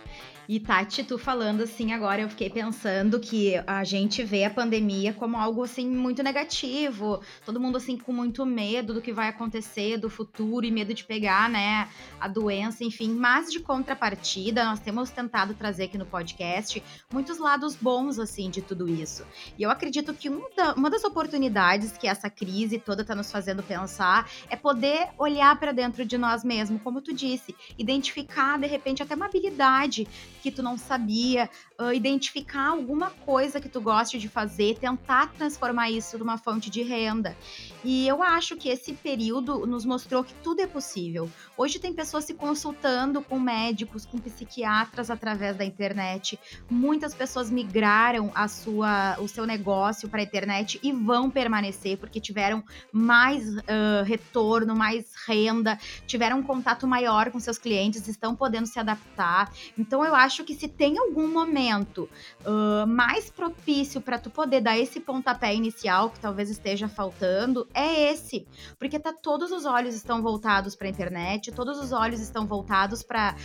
E Tati, tu falando assim agora, eu fiquei pensando que a gente vê a pandemia como algo assim muito negativo, todo mundo assim com muito medo do que vai acontecer, do futuro e medo de pegar, né, a doença, enfim. Mas de contrapartida, nós temos tentado trazer aqui no podcast muitos lados bons assim de tudo isso. E eu acredito que um da, uma das oportunidades que essa crise toda está nos fazendo pensar é poder olhar para dentro de nós mesmos, como tu disse, identificar de repente até uma habilidade que tu não sabia, uh, identificar alguma coisa que tu goste de fazer, tentar transformar isso numa fonte de renda. E eu acho que esse período nos mostrou que tudo é possível. Hoje tem pessoas se consultando com médicos, com psiquiatras através da internet. Muitas pessoas migraram a sua, o seu negócio para a internet e vão permanecer porque tiveram mais uh, retorno, mais renda, tiveram um contato maior com seus clientes, estão podendo se adaptar. Então eu acho que se tem algum momento momento uh, mais propício para tu poder dar esse pontapé inicial que talvez esteja faltando é esse, porque tá todos os olhos estão voltados para a internet, todos os olhos estão voltados para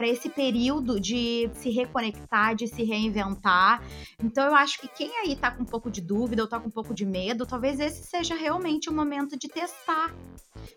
esse período de se reconectar, de se reinventar. Então eu acho que quem aí tá com um pouco de dúvida ou tá com um pouco de medo, talvez esse seja realmente o momento de testar.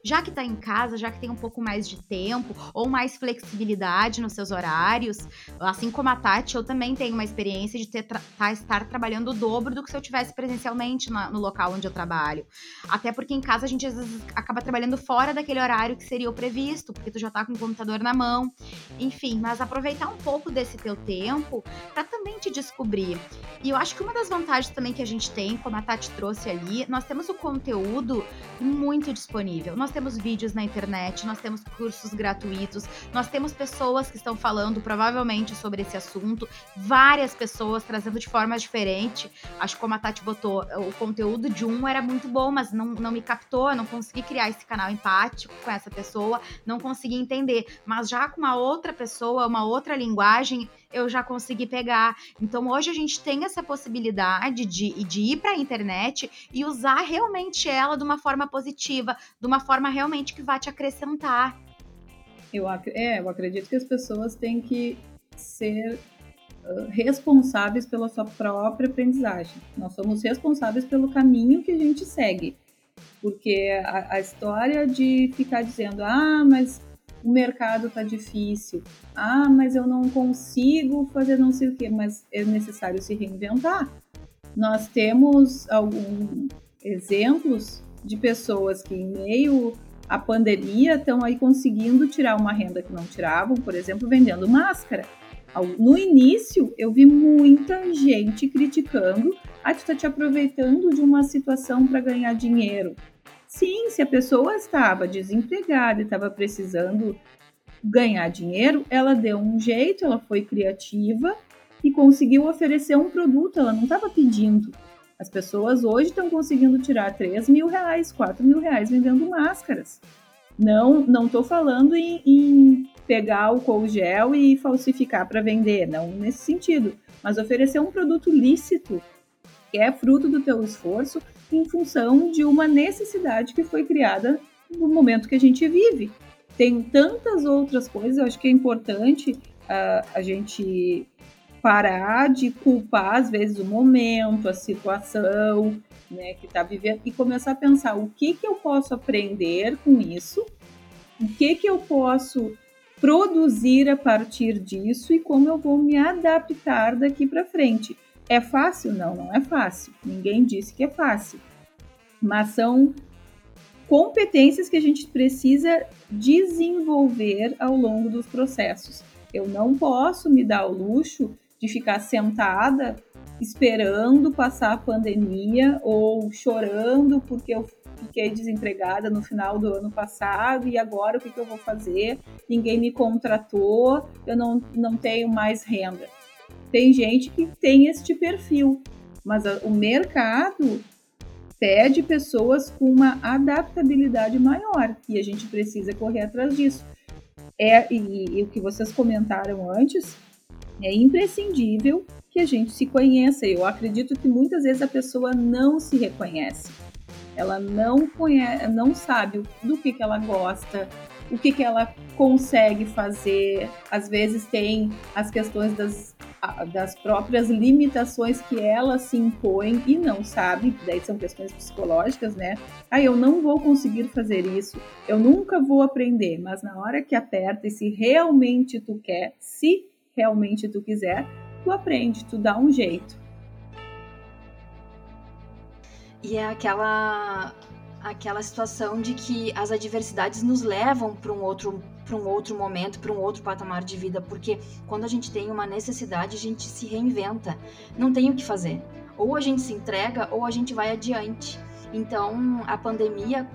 Já que tá em casa, já que tem um pouco mais de tempo ou mais flexibilidade nos seus horários, assim como a Tati, eu também tenho uma experiência de ter tra tá, estar trabalhando o dobro do que se eu tivesse presencialmente na, no local onde eu trabalho. Até porque em casa a gente às vezes acaba trabalhando fora daquele horário que seria o previsto, porque tu já tá com o computador na mão. Enfim, mas aproveitar um pouco desse teu tempo para também te descobrir. E eu acho que uma das vantagens também que a gente tem, como a Tati trouxe ali, nós temos o conteúdo muito disponível. Nós temos vídeos na internet, nós temos cursos gratuitos, nós temos pessoas que estão falando provavelmente sobre esse assunto, várias pessoas trazendo de forma diferente. Acho que como a Tati botou, o conteúdo de um era muito bom, mas não, não me captou, eu não consegui criar esse canal empático com essa pessoa, não consegui entender. Mas já com uma outra pessoa, uma outra linguagem, eu já consegui pegar. Então hoje a gente tem essa possibilidade de, de ir para a internet e usar realmente ela de uma forma positiva, de uma forma realmente que vai te acrescentar. Eu, é, eu acredito que as pessoas têm que ser responsáveis pela sua própria aprendizagem. Nós somos responsáveis pelo caminho que a gente segue. Porque a, a história de ficar dizendo, ah, mas o mercado tá difícil. Ah, mas eu não consigo fazer não sei o quê, mas é necessário se reinventar. Nós temos alguns exemplos de pessoas que em meio à pandemia estão aí conseguindo tirar uma renda que não tiravam, por exemplo, vendendo máscara. No início, eu vi muita gente criticando, ah, tu tá te aproveitando de uma situação para ganhar dinheiro. Sim, se a pessoa estava desempregada e estava precisando ganhar dinheiro, ela deu um jeito, ela foi criativa e conseguiu oferecer um produto, ela não estava pedindo. As pessoas hoje estão conseguindo tirar 3 mil reais, 4 mil reais vendendo máscaras. Não não estou falando em, em pegar o gel e falsificar para vender, não nesse sentido, mas oferecer um produto lícito, que é fruto do teu esforço, em função de uma necessidade que foi criada no momento que a gente vive. Tem tantas outras coisas, eu acho que é importante uh, a gente parar de culpar, às vezes, o momento, a situação né, que está vivendo e começar a pensar o que, que eu posso aprender com isso, o que, que eu posso produzir a partir disso e como eu vou me adaptar daqui para frente. É fácil? Não, não é fácil. Ninguém disse que é fácil. Mas são competências que a gente precisa desenvolver ao longo dos processos. Eu não posso me dar o luxo de ficar sentada esperando passar a pandemia ou chorando porque eu fiquei desempregada no final do ano passado e agora o que, que eu vou fazer? Ninguém me contratou, eu não, não tenho mais renda. Tem gente que tem este perfil, mas o mercado pede pessoas com uma adaptabilidade maior e a gente precisa correr atrás disso. É, e, e o que vocês comentaram antes, é imprescindível que a gente se conheça. Eu acredito que muitas vezes a pessoa não se reconhece. Ela não conhece, não sabe do que, que ela gosta, o que, que ela consegue fazer. Às vezes tem as questões das, das próprias limitações que ela se impõe e não sabe, daí são questões psicológicas, né? Ah, eu não vou conseguir fazer isso, eu nunca vou aprender, mas na hora que aperta e se realmente tu quer, se realmente tu quiser, tu aprende, tu dá um jeito. E é aquela aquela situação de que as adversidades nos levam para um outro para um outro momento, para um outro patamar de vida, porque quando a gente tem uma necessidade, a gente se reinventa. Não tem o que fazer. Ou a gente se entrega ou a gente vai adiante. Então, a pandemia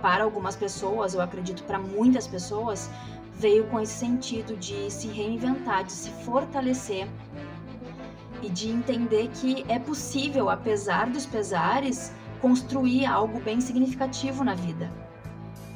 para algumas pessoas, eu acredito para muitas pessoas, veio com esse sentido de se reinventar, de se fortalecer e de entender que é possível, apesar dos pesares, construir algo bem significativo na vida.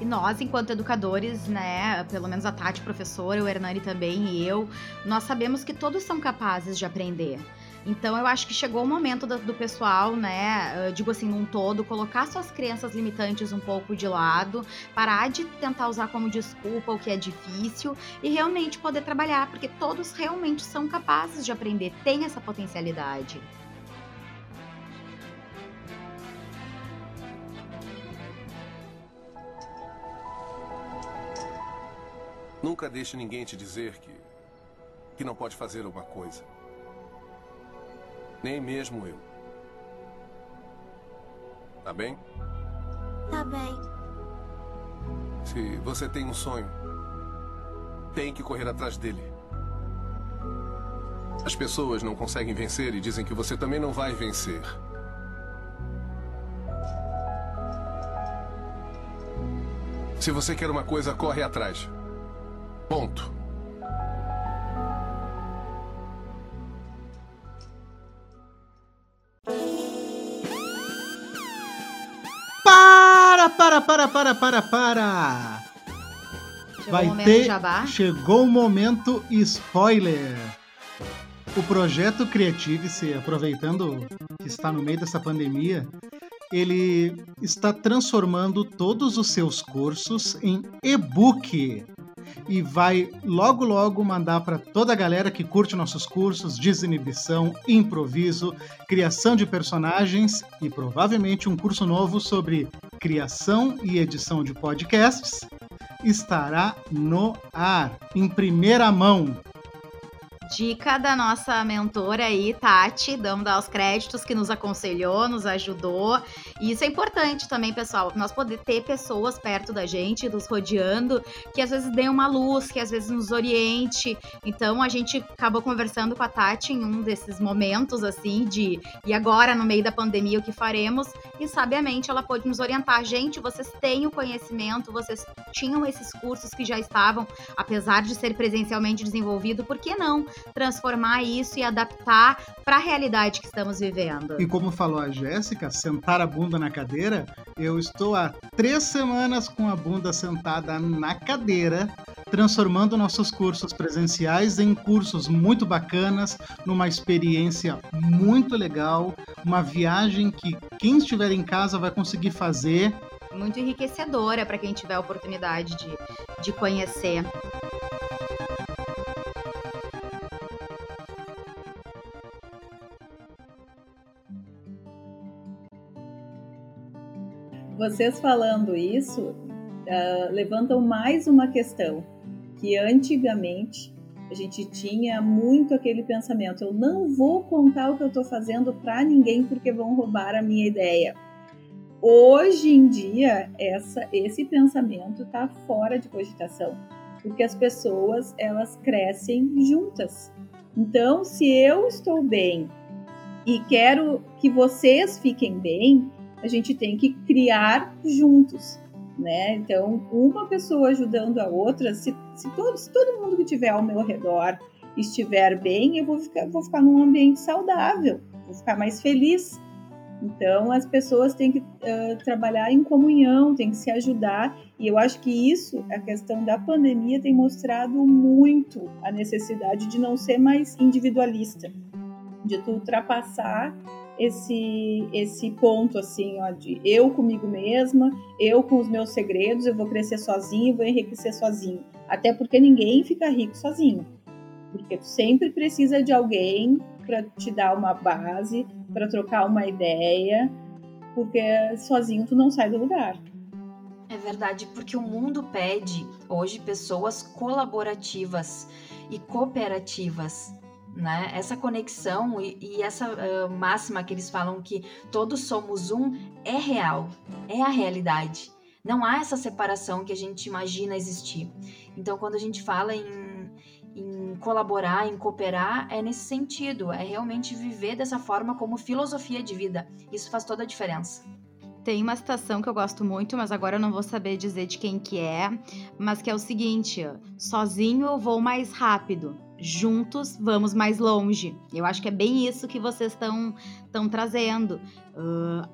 E nós, enquanto educadores, né, pelo menos a Tati, professora, o Hernani também e eu, nós sabemos que todos são capazes de aprender. Então eu acho que chegou o momento do, do, pessoal, né, digo assim, num todo, colocar suas crenças limitantes um pouco de lado, parar de tentar usar como desculpa o que é difícil e realmente poder trabalhar, porque todos realmente são capazes de aprender, têm essa potencialidade. Nunca deixe ninguém te dizer que que não pode fazer alguma coisa. Nem mesmo eu. Tá bem? Tá bem. Se você tem um sonho, tem que correr atrás dele. As pessoas não conseguem vencer e dizem que você também não vai vencer. Se você quer uma coisa, corre atrás. Ponto. para, para, para, para, para. Chegou Vai o ter. Jabá. Chegou o momento spoiler. O projeto Creative-se, aproveitando que está no meio dessa pandemia, ele está transformando todos os seus cursos em e-book e vai logo logo mandar para toda a galera que curte nossos cursos, desinibição, improviso, criação de personagens e provavelmente um curso novo sobre criação e edição de podcasts estará no ar em primeira mão dica da nossa mentora aí, Tati, dando os créditos que nos aconselhou, nos ajudou. E isso é importante também, pessoal, nós poder ter pessoas perto da gente, nos rodeando, que às vezes dêem uma luz, que às vezes nos oriente. Então a gente acabou conversando com a Tati em um desses momentos, assim, de e agora, no meio da pandemia, o que faremos? E sabiamente ela pôde nos orientar. Gente, vocês têm o conhecimento, vocês tinham esses cursos que já estavam, apesar de ser presencialmente desenvolvido, por que não transformar isso e adaptar para a realidade que estamos vivendo. E como falou a Jéssica, sentar a bunda na cadeira, eu estou há três semanas com a bunda sentada na cadeira, transformando nossos cursos presenciais em cursos muito bacanas, numa experiência muito legal, uma viagem que quem estiver em casa vai conseguir fazer. Muito enriquecedora para quem tiver a oportunidade de, de conhecer. Vocês falando isso uh, levantam mais uma questão que antigamente a gente tinha muito aquele pensamento: eu não vou contar o que eu estou fazendo para ninguém porque vão roubar a minha ideia. Hoje em dia, essa, esse pensamento está fora de cogitação, porque as pessoas elas crescem juntas. Então, se eu estou bem e quero que vocês fiquem bem, a gente tem que criar juntos, né? Então, uma pessoa ajudando a outra, se, se, todo, se todo mundo que estiver ao meu redor estiver bem, eu vou ficar, vou ficar num ambiente saudável, vou ficar mais feliz. Então, as pessoas têm que uh, trabalhar em comunhão, têm que se ajudar, e eu acho que isso, a questão da pandemia, tem mostrado muito a necessidade de não ser mais individualista, de tu ultrapassar esse esse ponto assim, ó, de eu comigo mesma, eu com os meus segredos, eu vou crescer sozinho, vou enriquecer sozinho. Até porque ninguém fica rico sozinho. Porque tu sempre precisa de alguém para te dar uma base, para trocar uma ideia, porque sozinho tu não sai do lugar. É verdade, porque o mundo pede hoje pessoas colaborativas e cooperativas né? Essa conexão e, e essa uh, máxima que eles falam que todos somos um é real, é a realidade. Não há essa separação que a gente imagina existir. Então, quando a gente fala em, em colaborar, em cooperar, é nesse sentido, é realmente viver dessa forma como filosofia de vida. Isso faz toda a diferença. Tem uma citação que eu gosto muito, mas agora eu não vou saber dizer de quem que é, mas que é o seguinte: sozinho eu vou mais rápido, juntos vamos mais longe. Eu acho que é bem isso que vocês estão trazendo. Uh,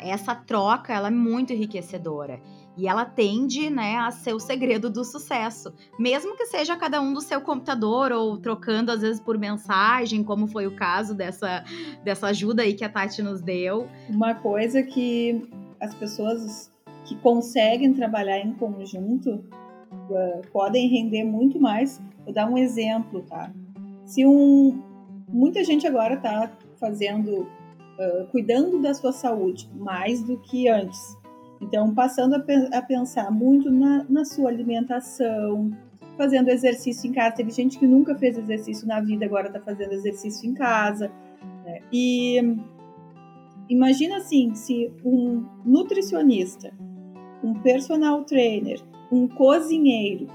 essa troca ela é muito enriquecedora. E ela tende, né, a ser o segredo do sucesso. Mesmo que seja cada um do seu computador ou trocando às vezes por mensagem, como foi o caso dessa, dessa ajuda aí que a Tati nos deu. Uma coisa que as pessoas que conseguem trabalhar em conjunto podem render muito mais. Vou dar um exemplo, tá? Se um muita gente agora está fazendo, uh, cuidando da sua saúde mais do que antes então, passando a, pe a pensar muito na, na, sua alimentação, fazendo exercício em casa. Teve gente que nunca fez exercício na vida, agora está fazendo exercício em casa. Né? E imagina assim, se um nutricionista, um personal trainer, um cozinheiro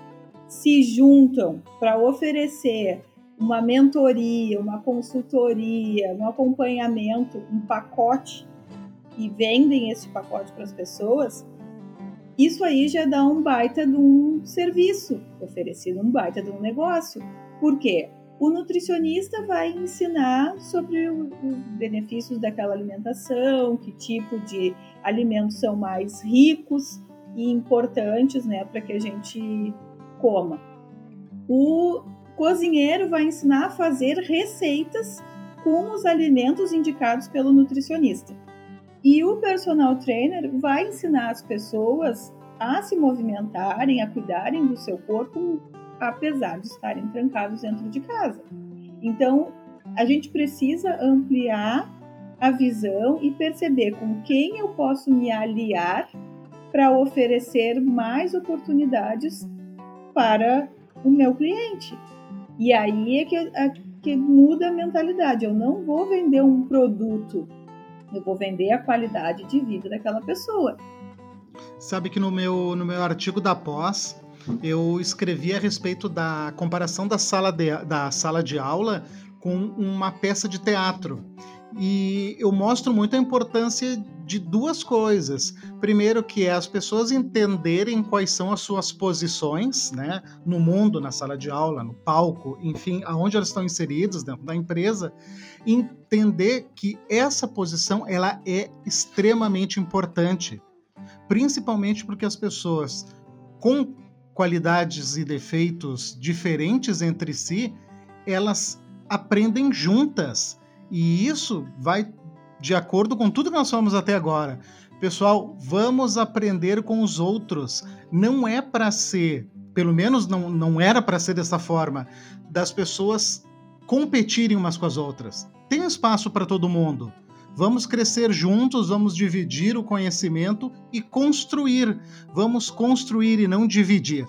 se juntam para oferecer uma mentoria, uma consultoria, um acompanhamento, um pacote e vendem esse pacote para as pessoas, isso aí já dá um baita de um serviço oferecido, um baita de um negócio. Por quê? O nutricionista vai ensinar sobre os benefícios daquela alimentação, que tipo de alimentos são mais ricos e importantes né, para que a gente coma. O cozinheiro vai ensinar a fazer receitas com os alimentos indicados pelo nutricionista. E o personal trainer vai ensinar as pessoas a se movimentarem, a cuidarem do seu corpo, apesar de estarem trancados dentro de casa. Então, a gente precisa ampliar a visão e perceber com quem eu posso me aliar para oferecer mais oportunidades para o meu cliente. E aí é que, é que muda a mentalidade. Eu não vou vender um produto eu vou vender a qualidade de vida daquela pessoa. Sabe que no meu, no meu artigo da pós, eu escrevi a respeito da comparação da sala de, da sala de aula com uma peça de teatro. E eu mostro muito a importância de duas coisas. Primeiro, que é as pessoas entenderem quais são as suas posições, né, no mundo, na sala de aula, no palco, enfim, aonde elas estão inseridas dentro da empresa, entender que essa posição ela é extremamente importante, principalmente porque as pessoas com qualidades e defeitos diferentes entre si, elas aprendem juntas e isso vai de acordo com tudo que nós falamos até agora. Pessoal, vamos aprender com os outros. Não é para ser, pelo menos não, não era para ser dessa forma, das pessoas competirem umas com as outras. Tem espaço para todo mundo. Vamos crescer juntos, vamos dividir o conhecimento e construir. Vamos construir e não dividir.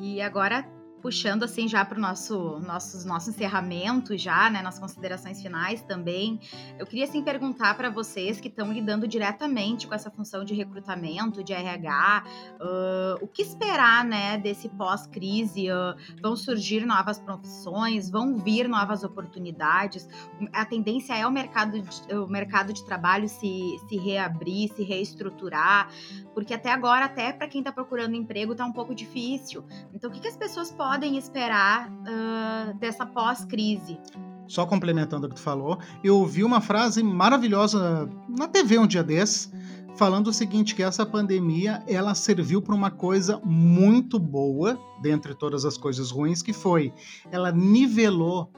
E agora puxando assim já para o nosso, nosso, nosso encerramento já, né, nas considerações finais também, eu queria assim perguntar para vocês que estão lidando diretamente com essa função de recrutamento, de RH, uh, o que esperar, né, desse pós-crise? Uh, vão surgir novas profissões, vão vir novas oportunidades? A tendência é o mercado de, o mercado de trabalho se, se reabrir, se reestruturar, porque até agora, até para quem está procurando emprego, está um pouco difícil. Então, o que, que as pessoas podem podem esperar uh, dessa pós-crise? Só complementando o que tu falou, eu ouvi uma frase maravilhosa na TV um dia desses, falando o seguinte, que essa pandemia, ela serviu para uma coisa muito boa, dentre todas as coisas ruins, que foi, ela nivelou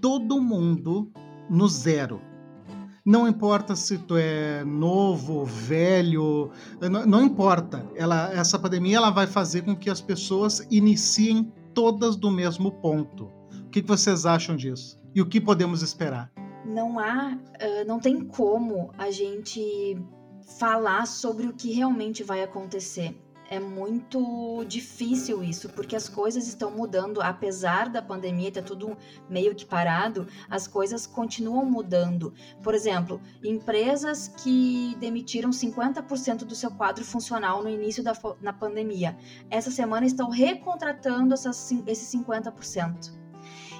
todo mundo no zero. Não importa se tu é novo, velho, não, não importa. Ela, essa pandemia ela vai fazer com que as pessoas iniciem todas do mesmo ponto. O que vocês acham disso? E o que podemos esperar? Não há, não tem como a gente falar sobre o que realmente vai acontecer é muito difícil isso, porque as coisas estão mudando, apesar da pandemia ter tudo meio que parado, as coisas continuam mudando. Por exemplo, empresas que demitiram 50% do seu quadro funcional no início da na pandemia, essa semana estão recontratando essas, esses 50%.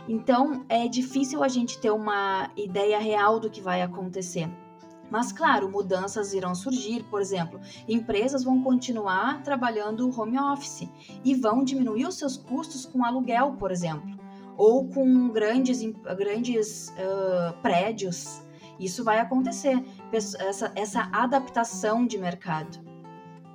Então, é difícil a gente ter uma ideia real do que vai acontecer. Mas, claro, mudanças irão surgir, por exemplo, empresas vão continuar trabalhando home office e vão diminuir os seus custos com aluguel, por exemplo. ou com grandes, grandes uh, prédios. Isso vai acontecer, essa, essa adaptação de mercado.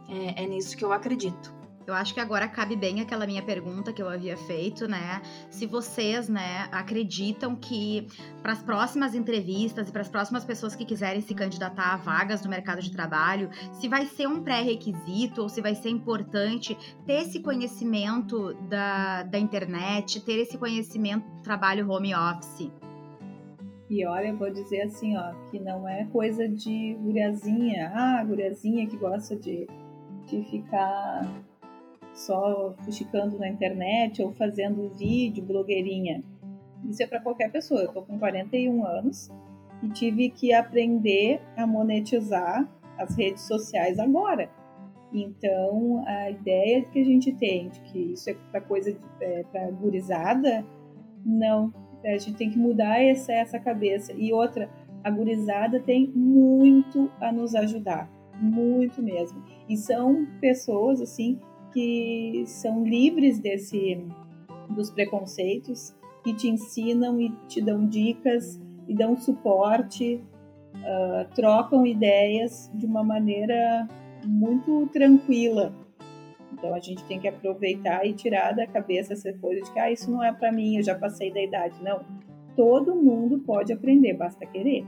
É, é nisso que eu acredito. Eu acho que agora cabe bem aquela minha pergunta que eu havia feito, né? Se vocês, né, acreditam que para as próximas entrevistas e para as próximas pessoas que quiserem se candidatar a vagas no mercado de trabalho, se vai ser um pré-requisito ou se vai ser importante ter esse conhecimento da, da internet, ter esse conhecimento do trabalho home office. E olha, eu vou dizer assim, ó, que não é coisa de guriazinha, ah, guriazinha que gosta de, de ficar só fuxicando na internet ou fazendo vídeo, blogueirinha. Isso é para qualquer pessoa. Eu tô com 41 anos e tive que aprender a monetizar as redes sociais agora. Então, a ideia que a gente tem de que isso é para coisa é, para gurizada, não. A gente tem que mudar essa, essa cabeça. E outra, a gurizada tem muito a nos ajudar, muito mesmo. E são pessoas assim que são livres desse dos preconceitos e te ensinam e te dão dicas e dão suporte, uh, trocam ideias de uma maneira muito tranquila. Então a gente tem que aproveitar e tirar da cabeça essa coisa de que ah, isso não é para mim, eu já passei da idade. Não, todo mundo pode aprender, basta querer.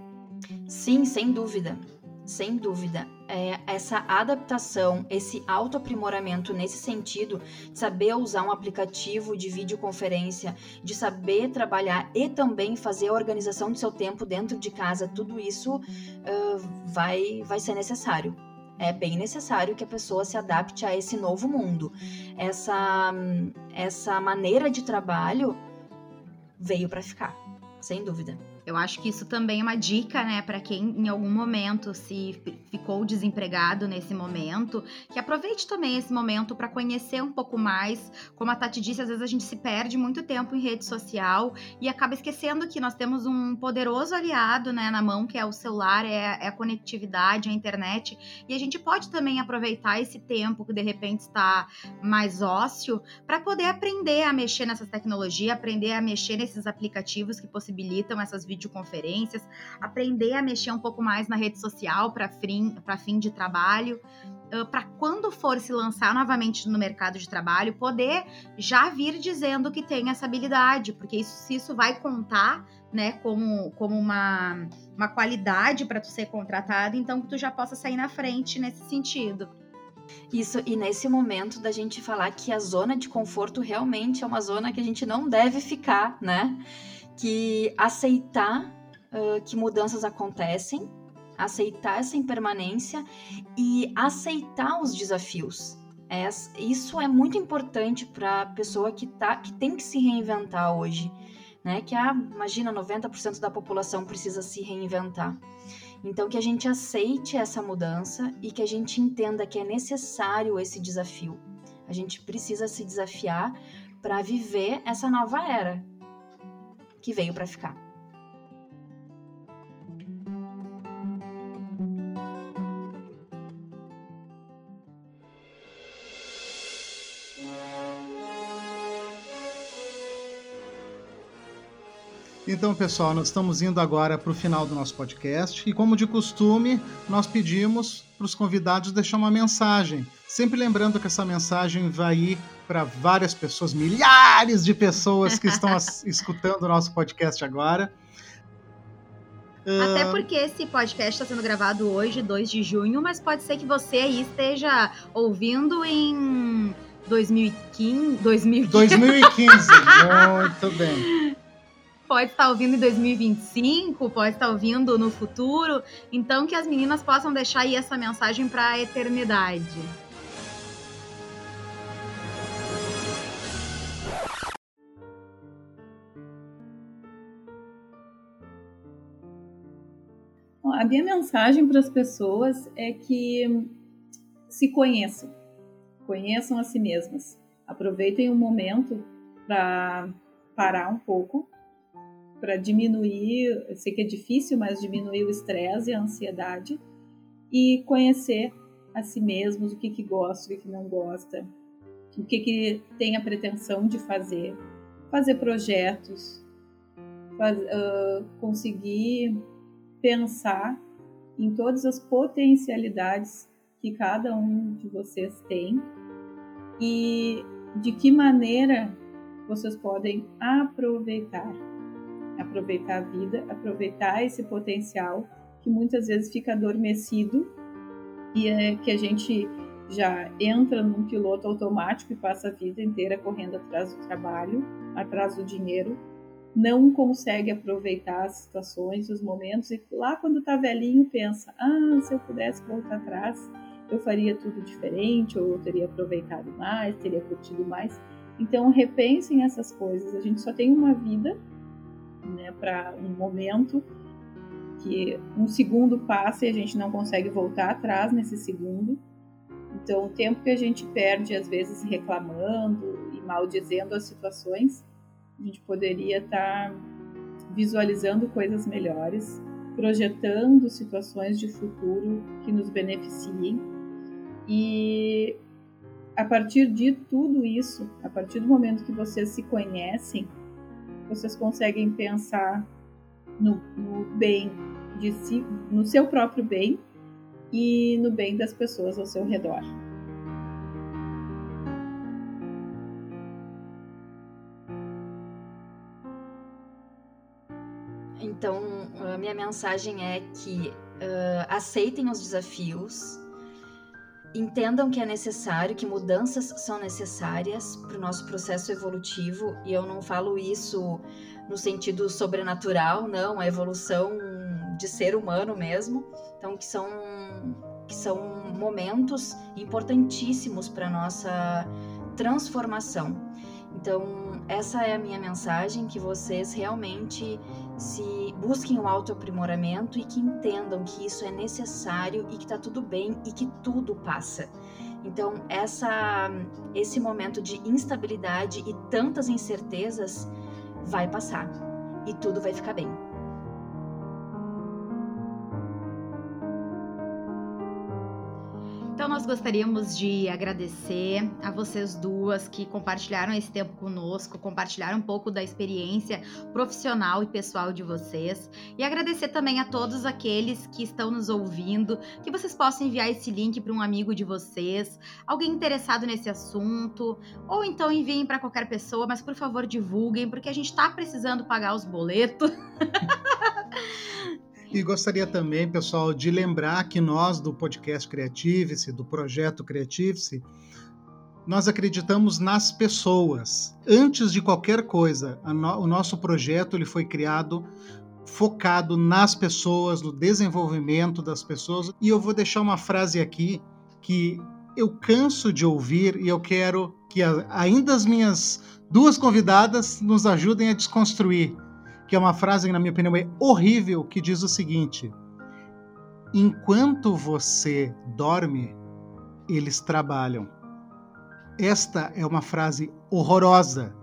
Sim, sem dúvida, sem dúvida é, essa adaptação, esse autoaprimoramento nesse sentido, de saber usar um aplicativo de videoconferência, de saber trabalhar e também fazer a organização do seu tempo dentro de casa, tudo isso uh, vai, vai ser necessário. É bem necessário que a pessoa se adapte a esse novo mundo. Essa, essa maneira de trabalho veio para ficar, sem dúvida. Eu acho que isso também é uma dica, né, para quem em algum momento se ficou desempregado nesse momento, que aproveite também esse momento para conhecer um pouco mais. Como a Tati disse, às vezes a gente se perde muito tempo em rede social e acaba esquecendo que nós temos um poderoso aliado, né, na mão, que é o celular, é, é a conectividade, a internet, e a gente pode também aproveitar esse tempo que de repente está mais ósseo para poder aprender a mexer nessas tecnologias, aprender a mexer nesses aplicativos que possibilitam essas videoconferências, aprender a mexer um pouco mais na rede social para fim, fim de trabalho, para quando for se lançar novamente no mercado de trabalho, poder já vir dizendo que tem essa habilidade, porque isso, se isso vai contar né, como, como uma, uma qualidade para tu ser contratado, então que tu já possa sair na frente nesse sentido. Isso, e nesse momento da gente falar que a zona de conforto realmente é uma zona que a gente não deve ficar, né? Que aceitar uh, que mudanças acontecem, aceitar essa impermanência e aceitar os desafios. É, isso é muito importante para a pessoa que, tá, que tem que se reinventar hoje. Né? Que, ah, imagina, 90% da população precisa se reinventar. Então, que a gente aceite essa mudança e que a gente entenda que é necessário esse desafio. A gente precisa se desafiar para viver essa nova era, que veio para ficar. Então, pessoal, nós estamos indo agora para o final do nosso podcast e, como de costume, nós pedimos para os convidados deixar uma mensagem. Sempre lembrando que essa mensagem vai ir para várias pessoas, milhares de pessoas que estão escutando o nosso podcast agora. Até porque esse podcast está sendo gravado hoje, 2 de junho, mas pode ser que você aí esteja ouvindo em 2015. 2015, 2015. muito bem pode estar ouvindo em 2025, pode estar ouvindo no futuro. Então, que as meninas possam deixar aí essa mensagem para a eternidade. A minha mensagem para as pessoas é que se conheçam, conheçam a si mesmas. Aproveitem o momento para parar um pouco para diminuir, eu sei que é difícil, mas diminuir o estresse e a ansiedade e conhecer a si mesmos, o que que gosta, o que que não gosta, o que que tem a pretensão de fazer, fazer projetos, faz, uh, conseguir pensar em todas as potencialidades que cada um de vocês tem e de que maneira vocês podem aproveitar, aproveitar a vida, aproveitar esse potencial que muitas vezes fica adormecido e é que a gente já entra num piloto automático e passa a vida inteira correndo atrás do trabalho, atrás do dinheiro, não consegue aproveitar as situações, os momentos e lá quando está velhinho pensa: ah, se eu pudesse voltar atrás, eu faria tudo diferente, ou eu teria aproveitado mais, teria curtido mais. Então repensem essas coisas. A gente só tem uma vida, né, para um momento que um segundo passa e a gente não consegue voltar atrás nesse segundo. Então, o tempo que a gente perde, às vezes, reclamando e maldizendo as situações, a gente poderia estar tá visualizando coisas melhores, projetando situações de futuro que nos beneficiem e a partir de tudo isso, a partir do momento que vocês se conhecem, vocês conseguem pensar no, no bem de si, no seu próprio bem e no bem das pessoas ao seu redor. Então, minha mensagem é que uh, aceitem os desafios, entendam que é necessário, que mudanças são necessárias para o nosso processo evolutivo, e eu não falo isso no sentido sobrenatural, não, a evolução de ser humano mesmo. Então, que são, que são momentos importantíssimos para nossa transformação. Então, essa é a minha mensagem: que vocês realmente se busquem o autoaprimoramento e que entendam que isso é necessário e que está tudo bem e que tudo passa. Então, essa, esse momento de instabilidade e tantas incertezas vai passar e tudo vai ficar bem. Então, nós gostaríamos de agradecer a vocês duas que compartilharam esse tempo conosco, compartilharam um pouco da experiência profissional e pessoal de vocês. E agradecer também a todos aqueles que estão nos ouvindo, que vocês possam enviar esse link para um amigo de vocês, alguém interessado nesse assunto, ou então enviem para qualquer pessoa, mas por favor divulguem, porque a gente está precisando pagar os boletos. E gostaria também, pessoal, de lembrar que nós do podcast Creative-se, do projeto Creative-se, nós acreditamos nas pessoas. Antes de qualquer coisa, no, o nosso projeto ele foi criado focado nas pessoas, no desenvolvimento das pessoas. E eu vou deixar uma frase aqui que eu canso de ouvir e eu quero que a, ainda as minhas duas convidadas nos ajudem a desconstruir que é uma frase que, na minha opinião, é horrível, que diz o seguinte: Enquanto você dorme, eles trabalham. Esta é uma frase horrorosa,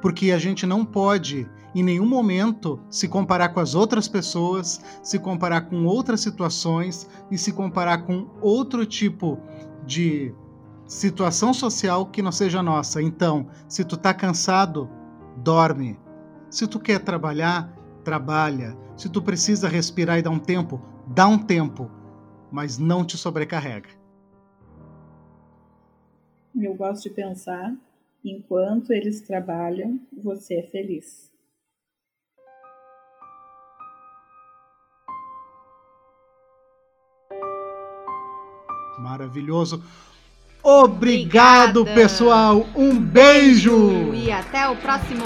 porque a gente não pode, em nenhum momento, se comparar com as outras pessoas, se comparar com outras situações e se comparar com outro tipo de situação social que não seja nossa. Então, se tu tá cansado, dorme. Se tu quer trabalhar, trabalha. Se tu precisa respirar e dar um tempo, dá um tempo, mas não te sobrecarrega. Eu gosto de pensar, enquanto eles trabalham, você é feliz. Maravilhoso. Obrigado, Obrigada. pessoal. Um beijo. E até o próximo.